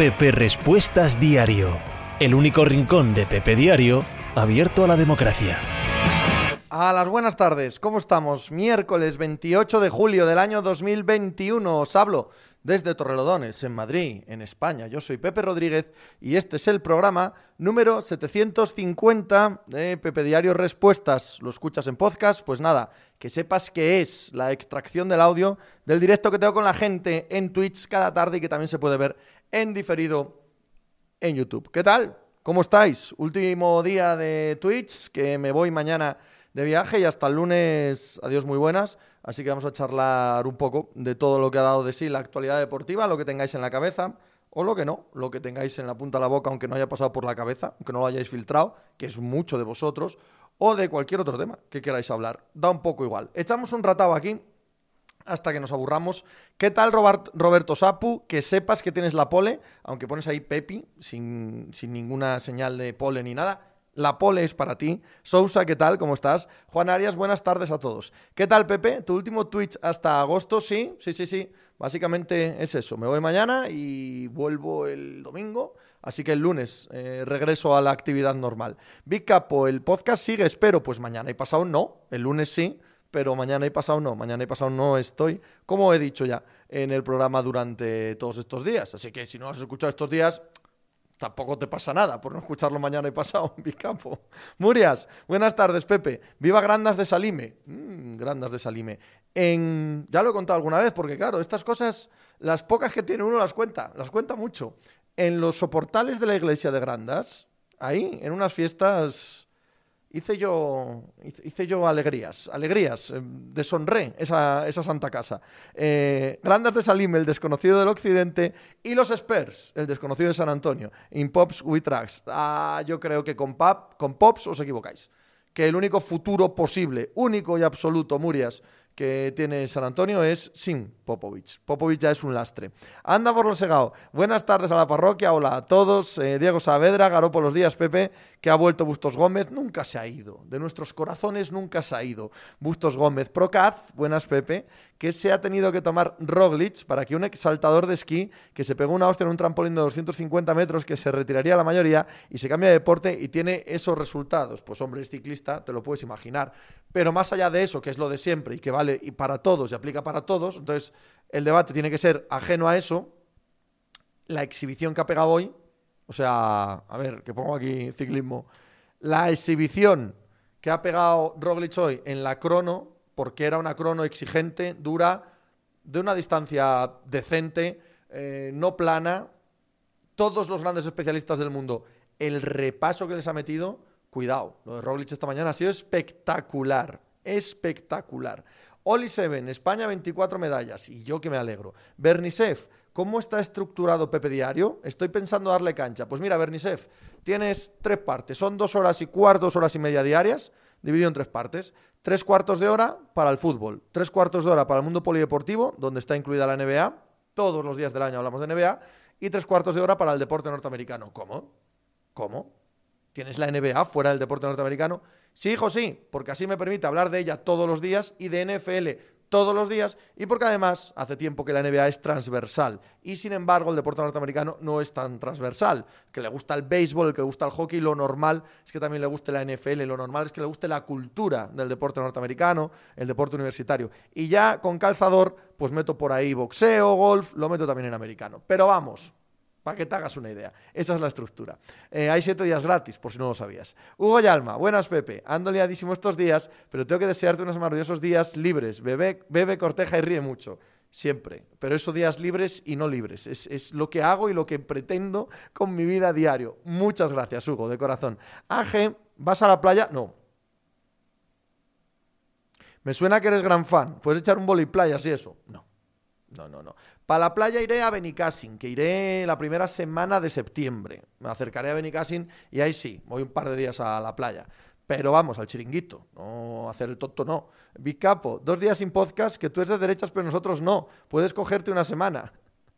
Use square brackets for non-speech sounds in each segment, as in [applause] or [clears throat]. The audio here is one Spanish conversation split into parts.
Pepe Respuestas Diario, el único rincón de Pepe Diario abierto a la democracia. A las buenas tardes, ¿cómo estamos? Miércoles 28 de julio del año 2021, os hablo desde Torrelodones, en Madrid, en España. Yo soy Pepe Rodríguez y este es el programa número 750 de Pepe Diario Respuestas. ¿Lo escuchas en podcast? Pues nada, que sepas que es la extracción del audio del directo que tengo con la gente en Twitch cada tarde y que también se puede ver en diferido en YouTube. ¿Qué tal? ¿Cómo estáis? Último día de Twitch, que me voy mañana de viaje y hasta el lunes, adiós muy buenas. Así que vamos a charlar un poco de todo lo que ha dado de sí la actualidad deportiva, lo que tengáis en la cabeza o lo que no, lo que tengáis en la punta de la boca, aunque no haya pasado por la cabeza, aunque no lo hayáis filtrado, que es mucho de vosotros, o de cualquier otro tema que queráis hablar. Da un poco igual. Echamos un ratado aquí hasta que nos aburramos. ¿Qué tal, Roberto Sapu? Que sepas que tienes la pole, aunque pones ahí Pepi, sin, sin ninguna señal de pole ni nada. La pole es para ti. Sousa, ¿qué tal? ¿Cómo estás? Juan Arias, buenas tardes a todos. ¿Qué tal, Pepe? ¿Tu último Twitch hasta agosto? Sí, sí, sí, sí. Básicamente es eso. Me voy mañana y vuelvo el domingo. Así que el lunes eh, regreso a la actividad normal. Big Capo, ¿el podcast sigue? Espero. Pues mañana y pasado no. El lunes sí pero mañana y pasado no, mañana y pasado no estoy, como he dicho ya en el programa durante todos estos días. Así que si no has escuchado estos días, tampoco te pasa nada por no escucharlo mañana y pasado en mi campo. [laughs] Murias, buenas tardes, Pepe. Viva Grandas de Salime. Mm, Grandas de Salime. En... Ya lo he contado alguna vez, porque claro, estas cosas, las pocas que tiene uno las cuenta, las cuenta mucho. En los soportales de la iglesia de Grandas, ahí, en unas fiestas hice yo, hice yo alegrías, alegrías, eh, deshonré esa, esa santa casa. Eh, Grandas de Salim, el desconocido del occidente, y los Spurs, el desconocido de San Antonio, in Pops with Tracks. Ah, yo creo que con, pop, con Pops os equivocáis. Que el único futuro posible, único y absoluto, Murias, que tiene San Antonio es sin Popovich. Popovich ya es un lastre. Anda por lo segado. Buenas tardes a la parroquia, hola a todos. Eh, Diego Saavedra, Garopo los días, Pepe, que ha vuelto Bustos Gómez, nunca se ha ido. De nuestros corazones nunca se ha ido. Bustos Gómez, Procaz, buenas Pepe, que se ha tenido que tomar Roglic para que un exaltador de esquí que se pegó una hostia en un trampolín de 250 metros que se retiraría la mayoría y se cambia de deporte y tiene esos resultados. Pues hombre, es ciclista, te lo puedes imaginar. Pero más allá de eso, que es lo de siempre y que vale y para todos y aplica para todos, entonces el debate tiene que ser ajeno a eso. La exhibición que ha pegado hoy, o sea, a ver, que pongo aquí ciclismo, la exhibición que ha pegado Roglic hoy en la crono porque era una crono exigente, dura, de una distancia decente, eh, no plana. Todos los grandes especialistas del mundo, el repaso que les ha metido, cuidado, lo de Roglic esta mañana ha sido espectacular, espectacular. Oli Seven, España 24 medallas, y yo que me alegro. Bernisev, ¿cómo está estructurado Pepe Diario? Estoy pensando darle cancha. Pues mira, Bernisev, tienes tres partes, son dos horas y cuarto, dos horas y media diarias, dividido en tres partes. Tres cuartos de hora para el fútbol, tres cuartos de hora para el mundo polideportivo, donde está incluida la NBA, todos los días del año hablamos de NBA, y tres cuartos de hora para el deporte norteamericano. ¿Cómo? ¿Cómo? ¿Tienes la NBA fuera del deporte norteamericano? Sí, hijo, sí, porque así me permite hablar de ella todos los días y de NFL todos los días y porque además hace tiempo que la NBA es transversal y sin embargo el deporte norteamericano no es tan transversal. Que le gusta el béisbol, el que le gusta el hockey, lo normal es que también le guste la NFL, lo normal es que le guste la cultura del deporte norteamericano, el deporte universitario. Y ya con calzador, pues meto por ahí boxeo, golf, lo meto también en americano. Pero vamos, para que te hagas una idea. Esa es la estructura. Eh, hay siete días gratis, por si no lo sabías. Hugo Yalma, buenas Pepe. Ando liadísimo estos días, pero tengo que desearte unos maravillosos días libres. Bebe, bebe, corteja y ríe mucho. Siempre. Pero esos días libres y no libres. Es, es, lo que hago y lo que pretendo con mi vida diario. Muchas gracias, Hugo, de corazón. AG, ¿vas a la playa? No. Me suena que eres gran fan. ¿Puedes echar un boli playa y eso? No. No, no, no. Para la playa iré a Benicassin, que iré la primera semana de septiembre. Me acercaré a Benicassin y ahí sí, voy un par de días a la playa. Pero vamos, al chiringuito, no hacer el tonto, no. Bicapo, dos días sin podcast, que tú eres de derechas, pero nosotros no. Puedes cogerte una semana.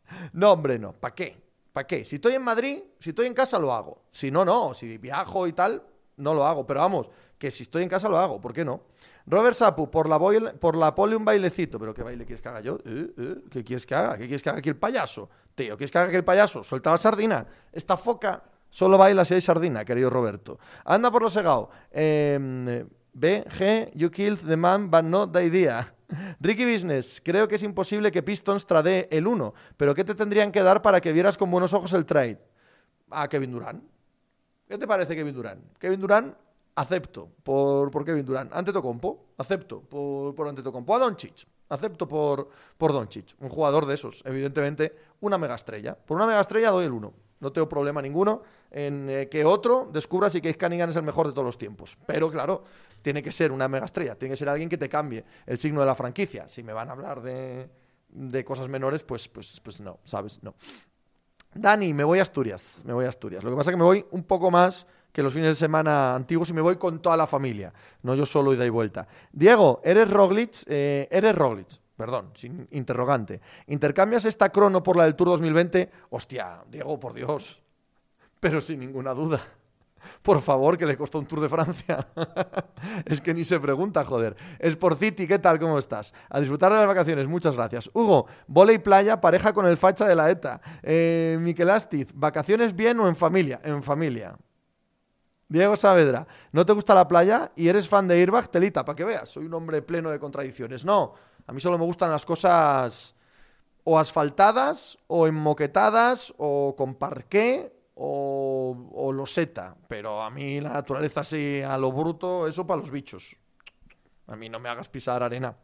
[laughs] No, hombre, no. ¿Para qué? ¿Para qué? Si estoy en Madrid, si estoy en casa, lo hago. Si no, no. Si viajo y tal, no lo hago. Pero vamos, que si estoy en casa, lo hago. ¿Por qué no? Robert Sapu, por la, por la pole un bailecito. ¿Pero qué baile quieres que haga yo? ¿Eh? ¿Eh? ¿Qué quieres que haga? ¿Qué quieres que haga aquí el payaso? Tío, ¿quieres que haga aquí el payaso? Suelta la sardina. Esta foca solo baila si hay sardina, querido Roberto. Anda por lo segado. Eh, B, G, you killed the man, but not the idea. [laughs] Ricky Business, creo que es imposible que Pistons trade el 1, pero ¿qué te tendrían que dar para que vieras con buenos ojos el trade? A Kevin Durant. ¿Qué te parece Kevin Durant? Kevin Durant, acepto por, por Kevin Durant. Antetokounmpo, acepto por, por Antetokounmpo. A Doncic, acepto por, por Doncic. Un jugador de esos, evidentemente, una mega estrella. Por una mega estrella doy el 1. No tengo problema ninguno en eh, que otro descubra si Case Cunningham es el mejor de todos los tiempos. Pero claro, tiene que ser una mega estrella, tiene que ser alguien que te cambie el signo de la franquicia. Si me van a hablar de, de cosas menores, pues, pues, pues no, ¿sabes? No. Dani, me voy a Asturias, me voy a Asturias. Lo que pasa es que me voy un poco más que los fines de semana antiguos y me voy con toda la familia, no yo solo ida y vuelta. Diego, ¿eres Roglic? Eh, eres Roglic, perdón, sin interrogante. ¿Intercambias esta crono por la del Tour 2020? Hostia, Diego, por Dios. Pero sin ninguna duda. Por favor, que le costó un Tour de Francia. [laughs] es que ni se pregunta, joder. Es por City, ¿qué tal? ¿Cómo estás? A disfrutar de las vacaciones, muchas gracias. Hugo, volei playa, pareja con el facha de la ETA. Eh, Miquel ¿vacaciones bien o en familia? En familia. Diego Saavedra, ¿no te gusta la playa y eres fan de Irbach? Telita, para que veas, soy un hombre pleno de contradicciones. No, a mí solo me gustan las cosas o asfaltadas, o enmoquetadas, o con parqué, o, o loseta. Pero a mí la naturaleza así a lo bruto, eso para los bichos. A mí no me hagas pisar arena.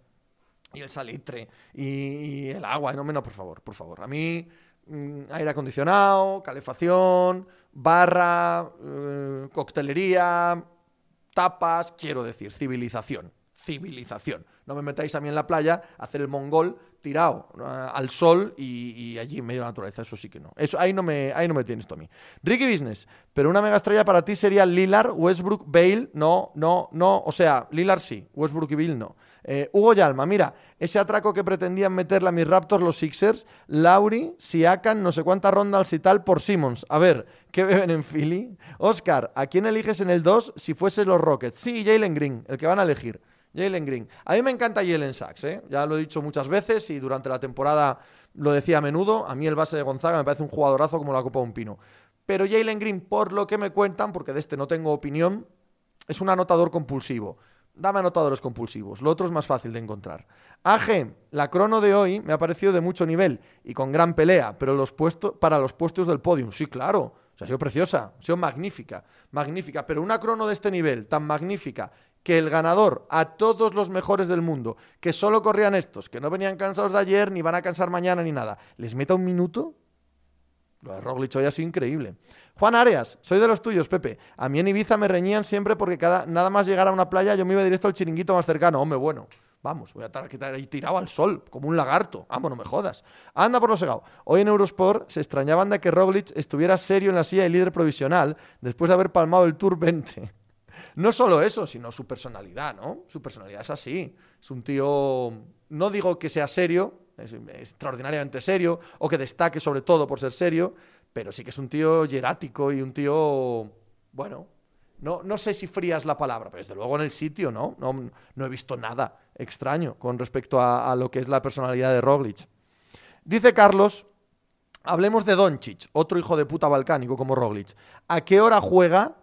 Y el salitre, y, el agua, no, no, por favor, por favor. A mí, mm, aire acondicionado, calefacción, barra, eh, coctelería, tapas, quiero decir, civilización. Civilización. No me metáis a mí en la playa a hacer el mongol tirado uh, al sol y, allí en medio de la naturaleza. Eso sí que no. Eso, ahí, no me, ahí no me tienes mí. Ricky Business, pero una mega estrella para ti sería Lillard, Westbrook, Bale. No, no, no. O sea, Lillard sí, Westbrook y Bale no. Eh, Hugo Yalma, mira, ese atraco que pretendían meterle a mis Raptors los Sixers, Lauri, Siakan, no sé cuántas rondas y tal por Simmons. A ver, ¿qué beben en Philly? Oscar, ¿a quién eliges en el 2 si fuese los Rockets? Sí, Jalen Green, el que van a elegir. Jalen Green. A mí me encanta Jalen Sachs, ¿eh? ya lo he dicho muchas veces y durante la temporada lo decía a menudo. A mí el base de Gonzaga me parece un jugadorazo como la Copa de un Pino. Pero Jalen Green, por lo que me cuentan, porque de este no tengo opinión, es un anotador compulsivo. Dame anotadores compulsivos, lo otro es más fácil de encontrar. AG, la crono de hoy me ha parecido de mucho nivel y con gran pelea, pero los puestos, para los puestos del podium, sí, claro. ha sido preciosa, ha sido magnífica, magnífica. Pero una crono de este nivel, tan magnífica, que el ganador a todos los mejores del mundo, que solo corrían estos, que no venían cansados de ayer, ni van a cansar mañana, ni nada, les meta un minuto. Lo de Roglic hoy ha sido increíble. Juan Arias, soy de los tuyos, Pepe. A mí en Ibiza me reñían siempre porque cada, nada más llegar a una playa yo me iba directo al chiringuito más cercano. Hombre, bueno, vamos, voy a estar aquí tirado al sol, como un lagarto. Vamos, no me jodas. Anda por lo segado. Hoy en Eurosport se extrañaban de que Roglic estuviera serio en la silla de líder provisional después de haber palmado el Tour 20. [laughs] No solo eso, sino su personalidad, ¿no? Su personalidad es así. Es un tío, no digo que sea serio, es extraordinariamente serio, o que destaque sobre todo por ser serio, pero sí que es un tío hierático y un tío, bueno, no, no sé si fría es la palabra, pero desde luego en el sitio, ¿no? No, no he visto nada extraño con respecto a, a, lo que es la personalidad de Roglic. Dice Carlos, hablemos de Doncic, otro hijo de puta balcánico como Roglic. ¿A qué hora juega?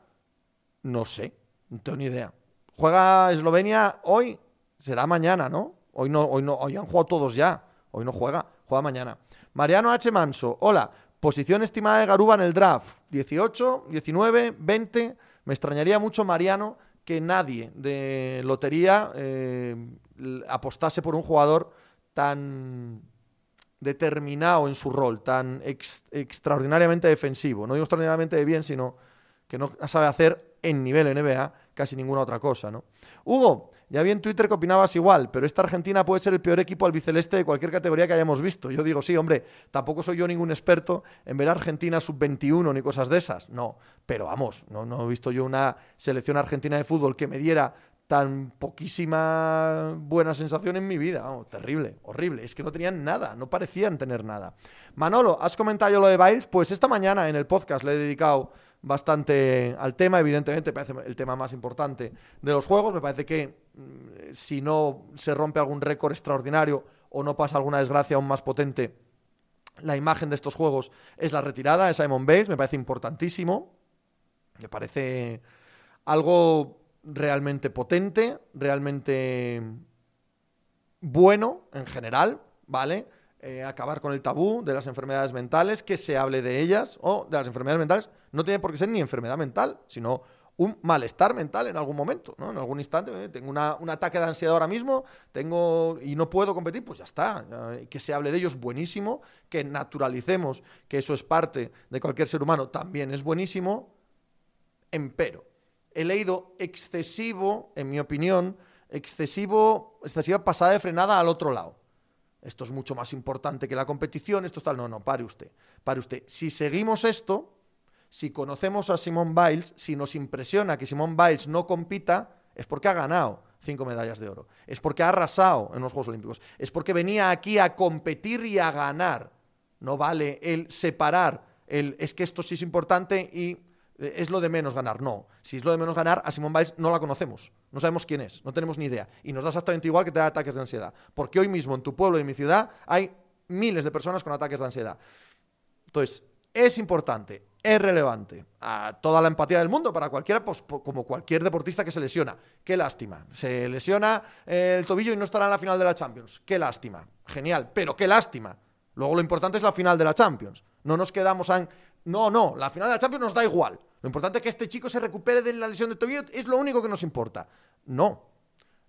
No sé. No tengo ni idea. Juega Eslovenia hoy, será mañana, ¿no? Hoy no, hoy no, hoy han jugado todos ya. Hoy no juega, juega mañana. Mariano H. Manso, hola. Posición estimada de Garuba en el draft. 18, 19, 20. Me extrañaría mucho, Mariano, que nadie de lotería eh, apostase por un jugador tan determinado en su rol, tan extraordinariamente defensivo. No digo extraordinariamente de bien, sino que no sabe hacer en nivel NBA casi ninguna otra cosa, ¿no? Hugo, ya vi en Twitter que opinabas igual, pero esta Argentina puede ser el peor equipo albiceleste de cualquier categoría que hayamos visto. Yo digo, sí, hombre, tampoco soy yo ningún experto en ver Argentina sub-21 ni cosas de esas, no, pero vamos, no, he visto yo una selección argentina de fútbol que me diera tan poquísima buena sensación en mi vida. terrible, horrible. Es que no tenían nada, no parecían tener nada. Manolo, ¿has comentado yo lo de Biles? Pues esta mañana en el podcast le he dedicado bastante al tema. Evidentemente, me parece el tema más importante de los juegos. Me parece que mm, si no se rompe algún récord extraordinario o no pasa alguna desgracia aún más potente, la imagen de estos juegos es la retirada de Simon Bales. Me parece importantísimo. Me parece algo realmente potente, realmente bueno en general, ¿vale? Eh, acabar con el tabú de las enfermedades mentales, que se hable de ellas, o de las enfermedades mentales, no tiene por qué ser ni enfermedad mental, sino un malestar mental en algún momento, ¿no? En algún instante, eh, tengo un ataque de ansiedad ahora mismo, tengo y no puedo competir, pues ya está. que se hable de ellos, buenísimo. Que naturalicemos que eso es parte de cualquier ser humano, también es buenísimo. Empero, he leído excesivo, en mi opinión, excesivo, excesiva pasada de frenada al otro lado. Esto es mucho más importante que la competición, esto es tal. No, no, pare usted. Pare usted. Si seguimos esto, si conocemos a Simón Biles, si nos impresiona que Simón Biles no compita, es porque ha ganado cinco medallas de oro. Es porque ha arrasado en los Juegos Olímpicos. Es porque venía aquí a competir y a ganar. No vale el separar el es que esto sí es importante y es lo de menos ganar. No. Si es lo de menos ganar, a Simón Biles no la conocemos. No sabemos quién es. No tenemos ni idea. Y nos da exactamente igual que te da ataques de ansiedad. Porque hoy mismo en tu pueblo y en mi ciudad hay miles de personas con ataques de ansiedad. Entonces, es importante, es relevante a toda la empatía del mundo para cualquiera, pues, como cualquier deportista que se lesiona. Qué lástima. Se lesiona el tobillo y no estará en la final de la Champions. Qué lástima. Genial, pero qué lástima. Luego lo importante es la final de la Champions. No nos quedamos en no, no, la final de la Champions nos da igual. Lo importante es que este chico se recupere de la lesión de tobillo, es lo único que nos importa. No,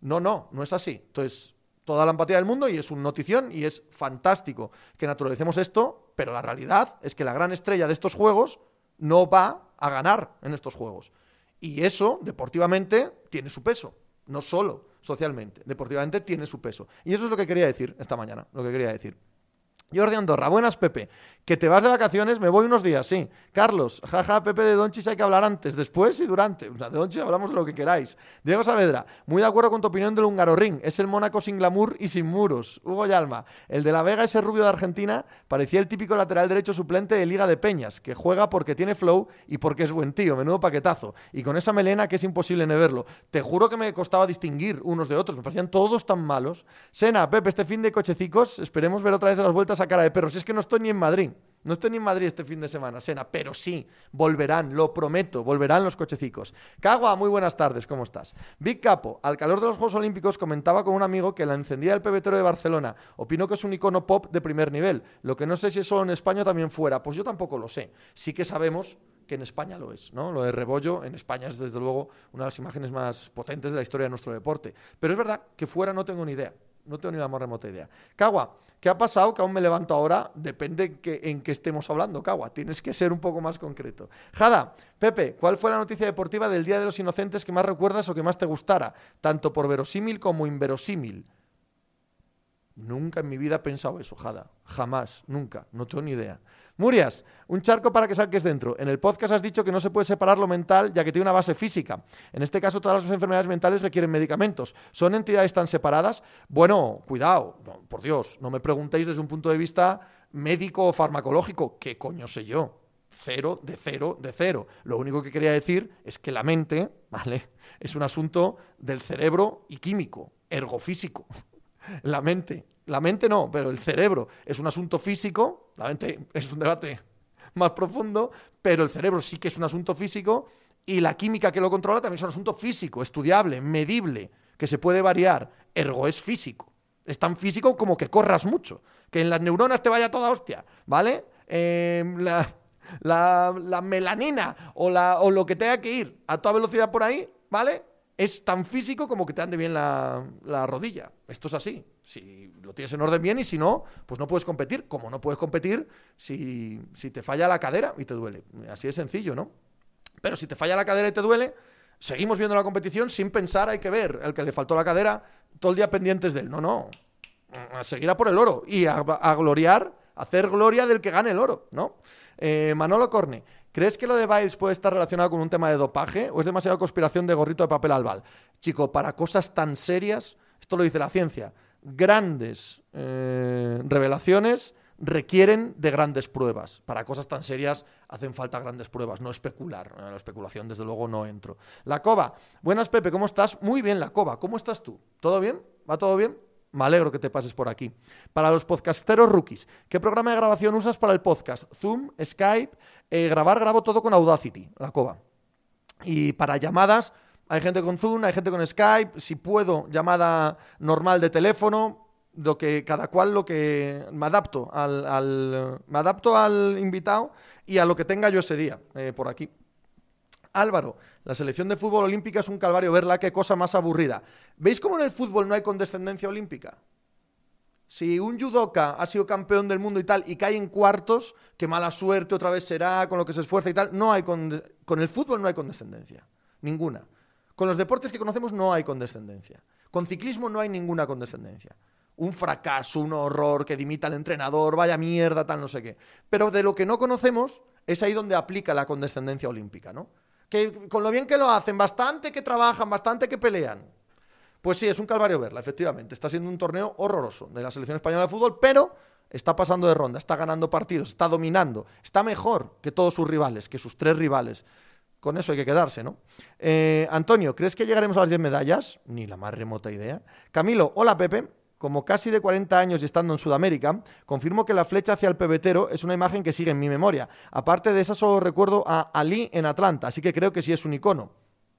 no, no, no es así. Entonces, toda la empatía del mundo y es una notición y es fantástico que naturalicemos esto, pero la realidad es que la gran estrella de estos juegos no va a ganar en estos juegos. Y eso, deportivamente, tiene su peso, no solo socialmente, deportivamente tiene su peso. Y eso es lo que quería decir esta mañana, lo que quería decir. Jordi Andorra, buenas Pepe. Que te vas de vacaciones, me voy unos días, sí. Carlos, jaja, Pepe de Donchis hay que hablar antes, después y durante. O sea, de Donchis hablamos lo que queráis. Diego Saavedra, muy de acuerdo con tu opinión del húngaro ring. Es el Mónaco sin glamour y sin muros. Hugo Yalma, el de la Vega, ese rubio de Argentina, parecía el típico lateral derecho suplente de Liga de Peñas, que juega porque tiene flow y porque es buen tío, menudo paquetazo. Y con esa melena que es imposible no verlo. Te juro que me costaba distinguir unos de otros, me parecían todos tan malos. Sena, Pepe, este fin de cochecicos, esperemos ver otra vez las vueltas a cara de perro. Si es que no estoy ni en Madrid. No estoy ni en Madrid este fin de semana, Sena, pero sí, volverán, lo prometo, volverán los cochecicos. Cagua, muy buenas tardes, ¿cómo estás? Big Capo, al calor de los Juegos Olímpicos, comentaba con un amigo que la encendía del pebetero de Barcelona. Opino que es un icono pop de primer nivel. Lo que no sé si eso en España también fuera. Pues yo tampoco lo sé. Sí que sabemos que en España lo es, ¿no? Lo de Rebollo en España es desde luego una de las imágenes más potentes de la historia de nuestro deporte. Pero es verdad que fuera no tengo ni idea. No tengo ni la más remota idea. Cagua, ¿qué ha pasado? Que aún me levanto ahora. Depende en qué estemos hablando, Cagua. Tienes que ser un poco más concreto. Jada, Pepe, ¿cuál fue la noticia deportiva del Día de los Inocentes que más recuerdas o que más te gustara? Tanto por verosímil como inverosímil. Nunca en mi vida he pensado eso, Jada. Jamás, nunca. No tengo ni idea. Murias, un charco para que salques dentro. En el podcast has dicho que no se puede separar lo mental ya que tiene una base física. En este caso, todas las enfermedades mentales requieren medicamentos. ¿Son entidades tan separadas? Bueno, cuidado, por Dios, no me preguntéis desde un punto de vista médico o farmacológico. ¿Qué coño sé yo? Cero de cero de cero. Lo único que quería decir es que la mente, ¿vale? Es un asunto del cerebro y químico, ergofísico. [laughs] La mente la mente no, pero el cerebro es un asunto físico, la mente es un debate más profundo, pero el cerebro sí que es un asunto físico y la química que lo controla también es un asunto físico, estudiable, medible, que se puede variar. Ergo es físico. Es tan físico como que corras mucho, que en las neuronas te vaya toda hostia, ¿vale? Em, la, la, melanina o, la, o lo que tenga que ir a toda velocidad por ahí, ¿vale? Es tan físico como que te ande bien la, rodilla. Esto es así. Si lo tienes en orden bien y si no, pues no puedes competir. Como no puedes competir si, te falla la cadera y te duele. Así de sencillo, ¿no? Pero si te falla la cadera y te duele, seguimos viendo la competición sin pensar, hay que ver. El que le faltó la cadera, todo el día pendientes de él. No, no. A seguir a por el oro y a, gloriar, a hacer gloria del que gane el oro, ¿no? Eh, Manolo Corne. ¿Crees que lo de Biles puede estar relacionado con un tema de dopaje o es demasiada conspiración de gorrito de papel albal? Chico, para cosas tan serias, esto lo dice la ciencia, grandes eh, revelaciones requieren de grandes pruebas. Para cosas tan serias hacen falta grandes pruebas, no especular. En la especulación, desde luego, no entro. La Cova. Buenas, Pepe, ¿cómo estás? Muy bien, La Cova. ¿Cómo estás tú? ¿Todo bien? ¿Va todo bien? Me alegro que te pases por aquí. Para los podcasteros rookies, ¿qué programa de grabación usas para el podcast? Zoom, Skype, eh, grabar, grabo todo con Audacity, la cova. Y para llamadas, hay gente con Zoom, hay gente con Skype, si puedo, llamada normal de teléfono, lo que cada cual lo que me adapto al, me adapto al invitado y a lo que tenga yo ese día eh, por aquí. Álvaro, la selección de fútbol olímpica es un calvario verla, qué cosa más aburrida. ¿Veis cómo en el fútbol no hay condescendencia olímpica? Si un judoka ha sido campeón del mundo y tal y cae en cuartos, qué mala suerte otra vez será, con lo que se esfuerza y tal, no hay con el fútbol no hay condescendencia, ninguna. Con los deportes que conocemos no hay condescendencia. Con ciclismo no hay ninguna condescendencia un fracaso, un horror, que dimita al entrenador, vaya mierda, tal, no sé qué. Pero de lo que no conocemos es ahí donde aplica la condescendencia olímpica, ¿no? Que con lo bien que lo hacen, bastante que trabajan, bastante que pelean. Pues sí, es un calvario verla, efectivamente. Está siendo un torneo horroroso de la selección española de fútbol, pero está pasando de ronda, está ganando partidos, está dominando, está mejor que todos sus rivales, que sus tres rivales. Con eso hay que quedarse, ¿no? Eh, Antonio, ¿crees que llegaremos a las 10 medallas? Ni la más remota idea. Camilo, hola Pepe como casi de 40 años y estando en Sudamérica, confirmo que la flecha hacia el pebetero es una imagen que sigue en mi memoria. Aparte de esa, solo recuerdo a Ali en Atlanta, así que creo que sí es un icono.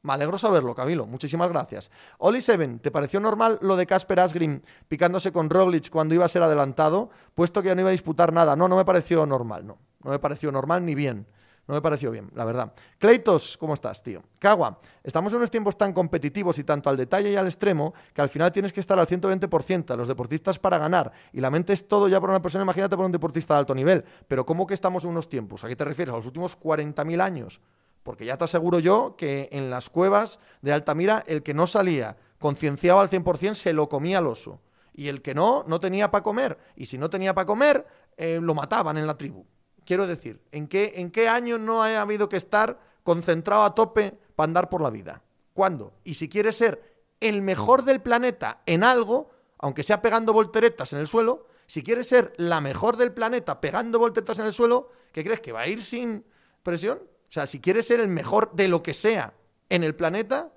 Me alegro saberlo, Camilo. Muchísimas gracias. Oli Seven, ¿te pareció normal lo de Casper Asgrim picándose con Roglic cuando iba a ser adelantado, puesto que ya no iba a disputar nada? No, no me pareció normal, no. No me pareció normal ni bien. No me pareció bien, la verdad. Cleitos, ¿cómo estás, tío? Cagua, estamos en unos tiempos tan competitivos y tanto al detalle y al extremo que al final tienes que estar al 120%. Los deportistas para ganar. Y la mente es todo ya para una persona, imagínate para un deportista de alto nivel. Pero ¿cómo que estamos en unos tiempos? ¿A qué te refieres? ¿A los últimos 40.000 años? Porque ya te aseguro yo que en las cuevas de Altamira el que no salía concienciado al 100% se lo comía al oso. Y el que no, no tenía para comer. Y si no tenía para comer, eh, lo mataban en la tribu. Quiero decir, ¿en qué, ¿en qué año no ha habido que estar concentrado a tope para andar por la vida? ¿Cuándo? Y si quieres ser el mejor del planeta en algo, aunque sea pegando volteretas en el suelo, si quieres ser la mejor del planeta pegando volteretas en el suelo, ¿qué crees? ¿Que va a ir sin presión? O sea, si quieres ser el mejor de lo que sea en el planeta,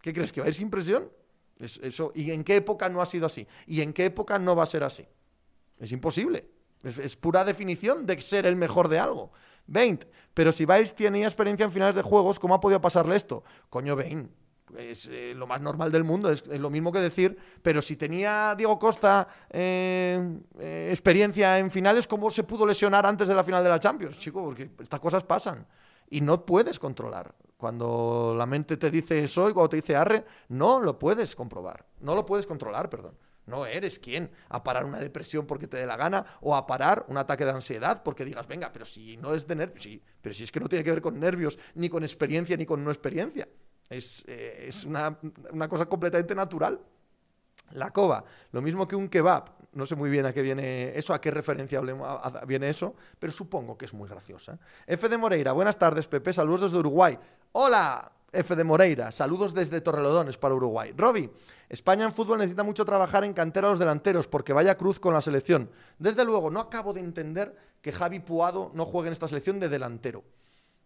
¿qué crees? ¿Que va a ir sin presión? eso, ¿Y en qué época no ha sido así? ¿Y en qué época no va a ser así? Es imposible. Es, pura definición de ser el mejor de algo. 20. Pero si Biles tenía experiencia en finales de juegos, ¿cómo ha podido pasarle esto? Coño, Bane. Es eh, lo más normal del mundo, es, lo mismo que decir, pero si tenía Diego Costa eh, eh, experiencia en finales, ¿cómo se pudo lesionar antes de la final de la Champions, chico? Porque estas cosas pasan y no puedes controlar. Cuando la mente te dice eso y cuando te dice arre, no lo puedes comprobar, no lo puedes controlar, perdón. No eres quien a parar una depresión porque te dé la gana o a parar un ataque de ansiedad porque digas, venga, pero si no es de nervios, sí, pero si es que no tiene que ver con nervios, ni con experiencia, ni con no experiencia. Es, eh, una, cosa completamente natural. La cova, lo mismo que un kebab. No sé muy bien a qué viene eso, a qué referencia viene eso, pero supongo que es muy graciosa. F de Moreira, buenas tardes, Pepe, saludos desde Uruguay. Hola, F de Moreira, saludos desde Torrelodones para Uruguay. Roby, España en fútbol necesita mucho trabajar en cantera a los delanteros porque vaya cruz con la selección. Desde luego, no acabo de entender que Javi Puado no juegue en esta selección de delantero.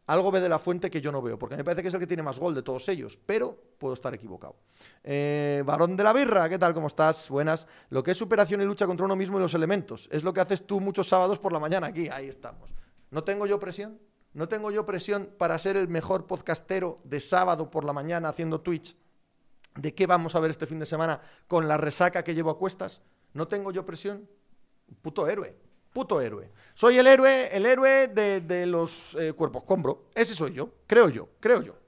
Algo ve de la fuente que yo no veo, porque me parece que es el que tiene más gol de todos ellos, pero puedo estar equivocado. Eh, Varón de la Birra, ¿qué tal? ¿Cómo estás? Buenas. Lo que es superación y lucha contra uno mismo y los elementos. Es lo que haces tú muchos sábados por la mañana aquí. Ahí estamos. ¿No tengo yo presión? ¿No tengo yo presión para ser el mejor podcastero de sábado por la mañana haciendo Twitch? ¿De qué vamos a ver este fin de semana con la resaca que llevo a cuestas? ¿No tengo yo presión? Puto héroe, puto héroe. Soy el héroe, el héroe de, los eh, cuerpos combro. Ese soy yo, creo yo, creo yo.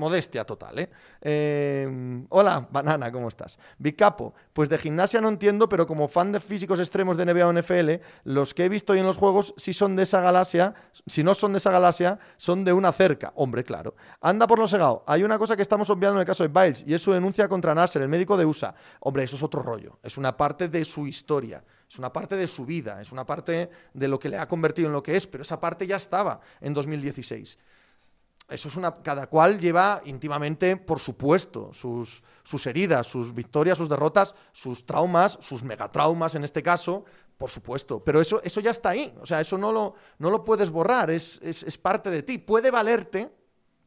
Modestia total, ¿eh? ¿eh? Hola, Banana, ¿cómo estás? Bicapo, pues de gimnasia no entiendo, pero como fan de físicos extremos de NBA o NFL, los que he visto hoy en los juegos, si son de esa galaxia, si no son de esa galaxia, son de una cerca. Hombre, claro. Anda por lo segado. Hay una cosa que estamos obviando en el caso de Biles, y es su denuncia contra Nasser, el médico de USA. Hombre, eso es otro rollo. Es una parte de su historia. Es una parte de su vida, es una parte de lo que le ha convertido en lo que es, pero esa parte ya estaba en 2016 eso es una. Cada cual lleva íntimamente, por supuesto, sus, sus heridas, sus victorias, sus derrotas, sus traumas, sus megatraumas en este caso, por supuesto. Pero eso, eso ya está ahí. O sea, eso no lo, no lo puedes borrar, es, es, es parte de ti. Puede valerte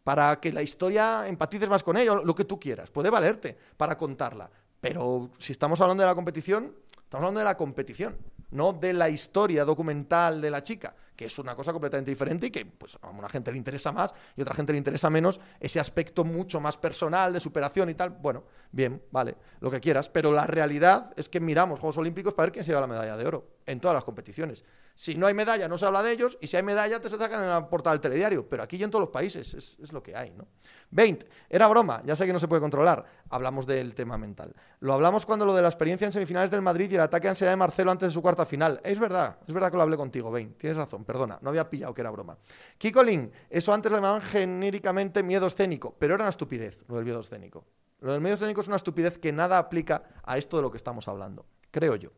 para que la historia empatices más con ella, lo que tú quieras. Puede valerte para contarla. Pero si estamos hablando de la competición, estamos hablando de la competición no de la historia documental de la chica, es una cosa completamente diferente y que pues, a una gente le interesa más y a otra gente le interesa menos ese aspecto mucho más personal de superación y tal. Bueno, bien, vale, lo que quieras, pero la realidad es que miramos Juegos Olímpicos para ver quién se lleva la medalla de oro en todas las competiciones. Si no hay medalla, no se habla de ellos, y si hay medalla, te se sacan en la portada del telediario. Pero aquí y en todos los países es, es, lo que hay, ¿no? 20. Era broma, ya sé que no se puede controlar. Hablamos del tema mental. Lo hablamos cuando lo de la experiencia en semifinales del Madrid y el ataque a ansiedad de Marcelo antes de su cuarta final. Es verdad, es verdad que lo hablé contigo, 20. Tienes razón, perdona, no había pillado que era broma. Kiko Lin, eso antes lo llamaban genéricamente miedo escénico, pero era una estupidez lo del miedo escénico. Lo del miedo escénico es una estupidez que nada aplica a esto de lo que estamos hablando, creo yo.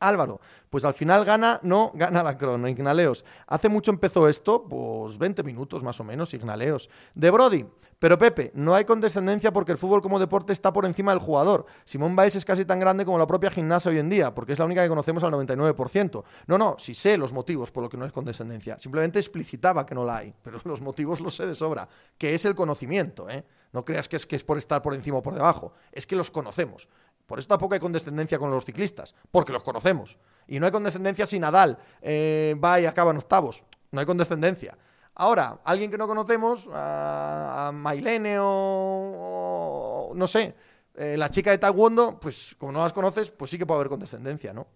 Álvaro, pues al final gana, no gana la crono, Ignaleos. Hace mucho empezó esto, pues 20 minutos más o menos, Ignaleos. De Brody, pero Pepe, no hay condescendencia porque el fútbol como deporte está por encima del jugador. Simón Biles es casi tan grande como la propia gimnasia hoy en día, porque es la única que conocemos al 99%. No, no, sí sé los motivos por los que no es condescendencia. Simplemente explicitaba que no la hay, pero los motivos los sé de sobra, que es el conocimiento, ¿eh? No creas que es, que es por estar por encima o por debajo, es que los conocemos. Por eso tampoco hay condescendencia con los ciclistas, porque los conocemos. Y no hay condescendencia si Nadal eh, va y acaba en octavos. No hay condescendencia. Ahora, alguien que no conocemos, a, a Mailene o, no sé, eh, la chica de Taekwondo, pues como no las conoces, pues sí que puede haber condescendencia, ¿no?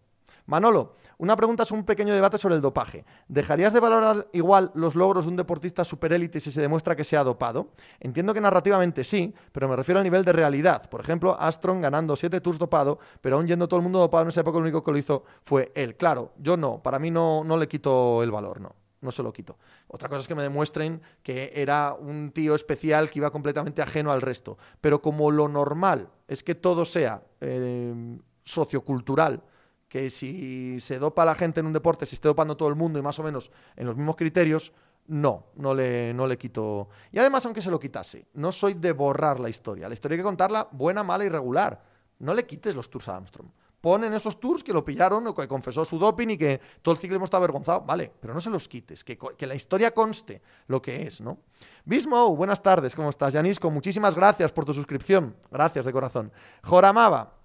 Manolo, una pregunta es un pequeño debate sobre el dopaje. ¿Dejarías de valorar igual los logros de un deportista superélite si se demuestra que se ha dopado? Entiendo que narrativamente sí, pero me refiero al nivel de realidad. Por ejemplo, Astron ganando siete tours dopado, pero aún yendo todo el mundo dopado en esa época, lo único que lo hizo fue él. Claro, yo no, para mí no, no le quito el valor, no no se lo quito. Otra cosa es que me demuestren que era un tío especial que iba completamente ajeno al resto. Pero como lo normal es que todo sea eh, sociocultural, que si se dopa la gente en un deporte, se esté dopando todo el mundo y más o menos en los mismos criterios, no, no le, no le quito. Y además, aunque se lo quitase, no soy de borrar la historia. La historia hay que contarla buena, mala y regular. No le quites los tours a Armstrong. Ponen esos tours que lo pillaron o que confesó su doping y que todo el ciclismo está avergonzado. Vale, pero no se los quites, que, que la historia conste lo que es, ¿no? Bismo, buenas tardes, ¿cómo estás? Yanisco, muchísimas gracias por tu suscripción. Gracias de corazón. Joramaba,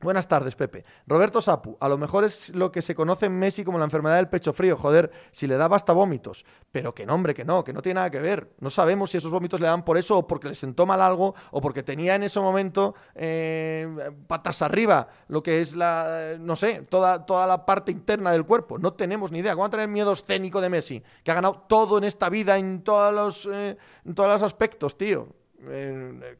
Buenas tardes, Pepe. Roberto Sapu, a lo mejor es lo que se conoce en Messi como la enfermedad del pecho frío, joder, si le daba hasta vómitos. Pero que no, hombre, que no, que no tiene nada que ver. No sabemos si esos vómitos le dan por eso o porque le sentó mal algo o porque tenía en ese momento eh, patas arriba lo que es la, no sé, toda, toda la parte interna del cuerpo. No tenemos ni idea. ¿Cómo va a tener miedo escénico de Messi? Que ha ganado todo en esta vida, en todos los, eh, en todos los aspectos, tío. Eh,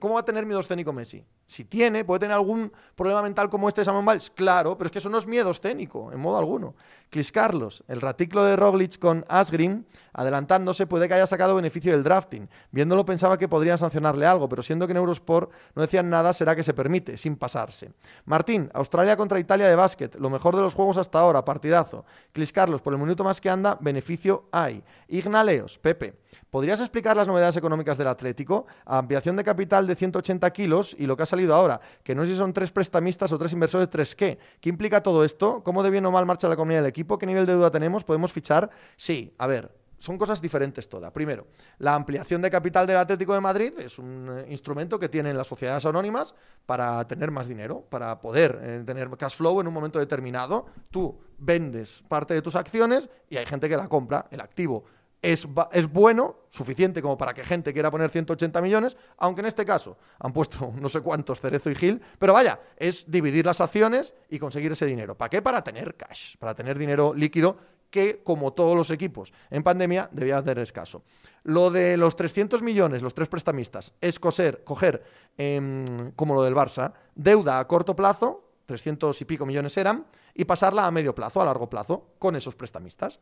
¿Cómo va a tener miedo escénico Messi? Si tiene, puede tener algún problema mental como este de Samuel Biles, claro, pero es que eso no es miedo escénico, en modo alguno. Chris Carlos, el raticlo de Roglic con Asgreen, adelantándose, puede que haya sacado beneficio del drafting. Viéndolo pensaba que podrían sancionarle algo, pero siendo que en Eurosport no decían nada, será que se permite, sin pasarse. Martín, Australia contra Italia de básquet, lo mejor de los juegos hasta ahora, partidazo. Chris Carlos, por el minuto más que anda, beneficio hay. Ignaleos, Pepe, ¿podrías explicar las novedades económicas del Atlético? Ampliación de capital de 180 kilos y lo que ha salido ahora, que no sé si son tres prestamistas o tres inversores, tres qué. ¿Qué implica todo esto? ¿Cómo de bien o mal marcha la comunidad del equipo? ¿Qué nivel de deuda tenemos? ¿Podemos fichar? Sí, a ver, son cosas diferentes todas. Primero, la ampliación de capital del Atlético de Madrid es un eh, instrumento que tienen las sociedades anónimas para tener más dinero, para poder eh, tener cash flow en un momento determinado. Tú vendes parte de tus acciones y hay gente que la compra, el activo. Es, es, bueno, suficiente como para que gente quiera poner 180 millones, aunque en este caso han puesto [laughs] no sé cuántos, Cerezo y Gil, pero vaya, es dividir las acciones y conseguir ese dinero. ¿Para qué? Para tener cash, para tener dinero líquido que, como todos los equipos en pandemia, debía hacer escaso. Lo de los 300 millones, los tres prestamistas, es coser, coger, eh, como lo del Barça, deuda a corto plazo, 300 y pico millones eran, y pasarla a medio plazo, a largo plazo, con esos prestamistas.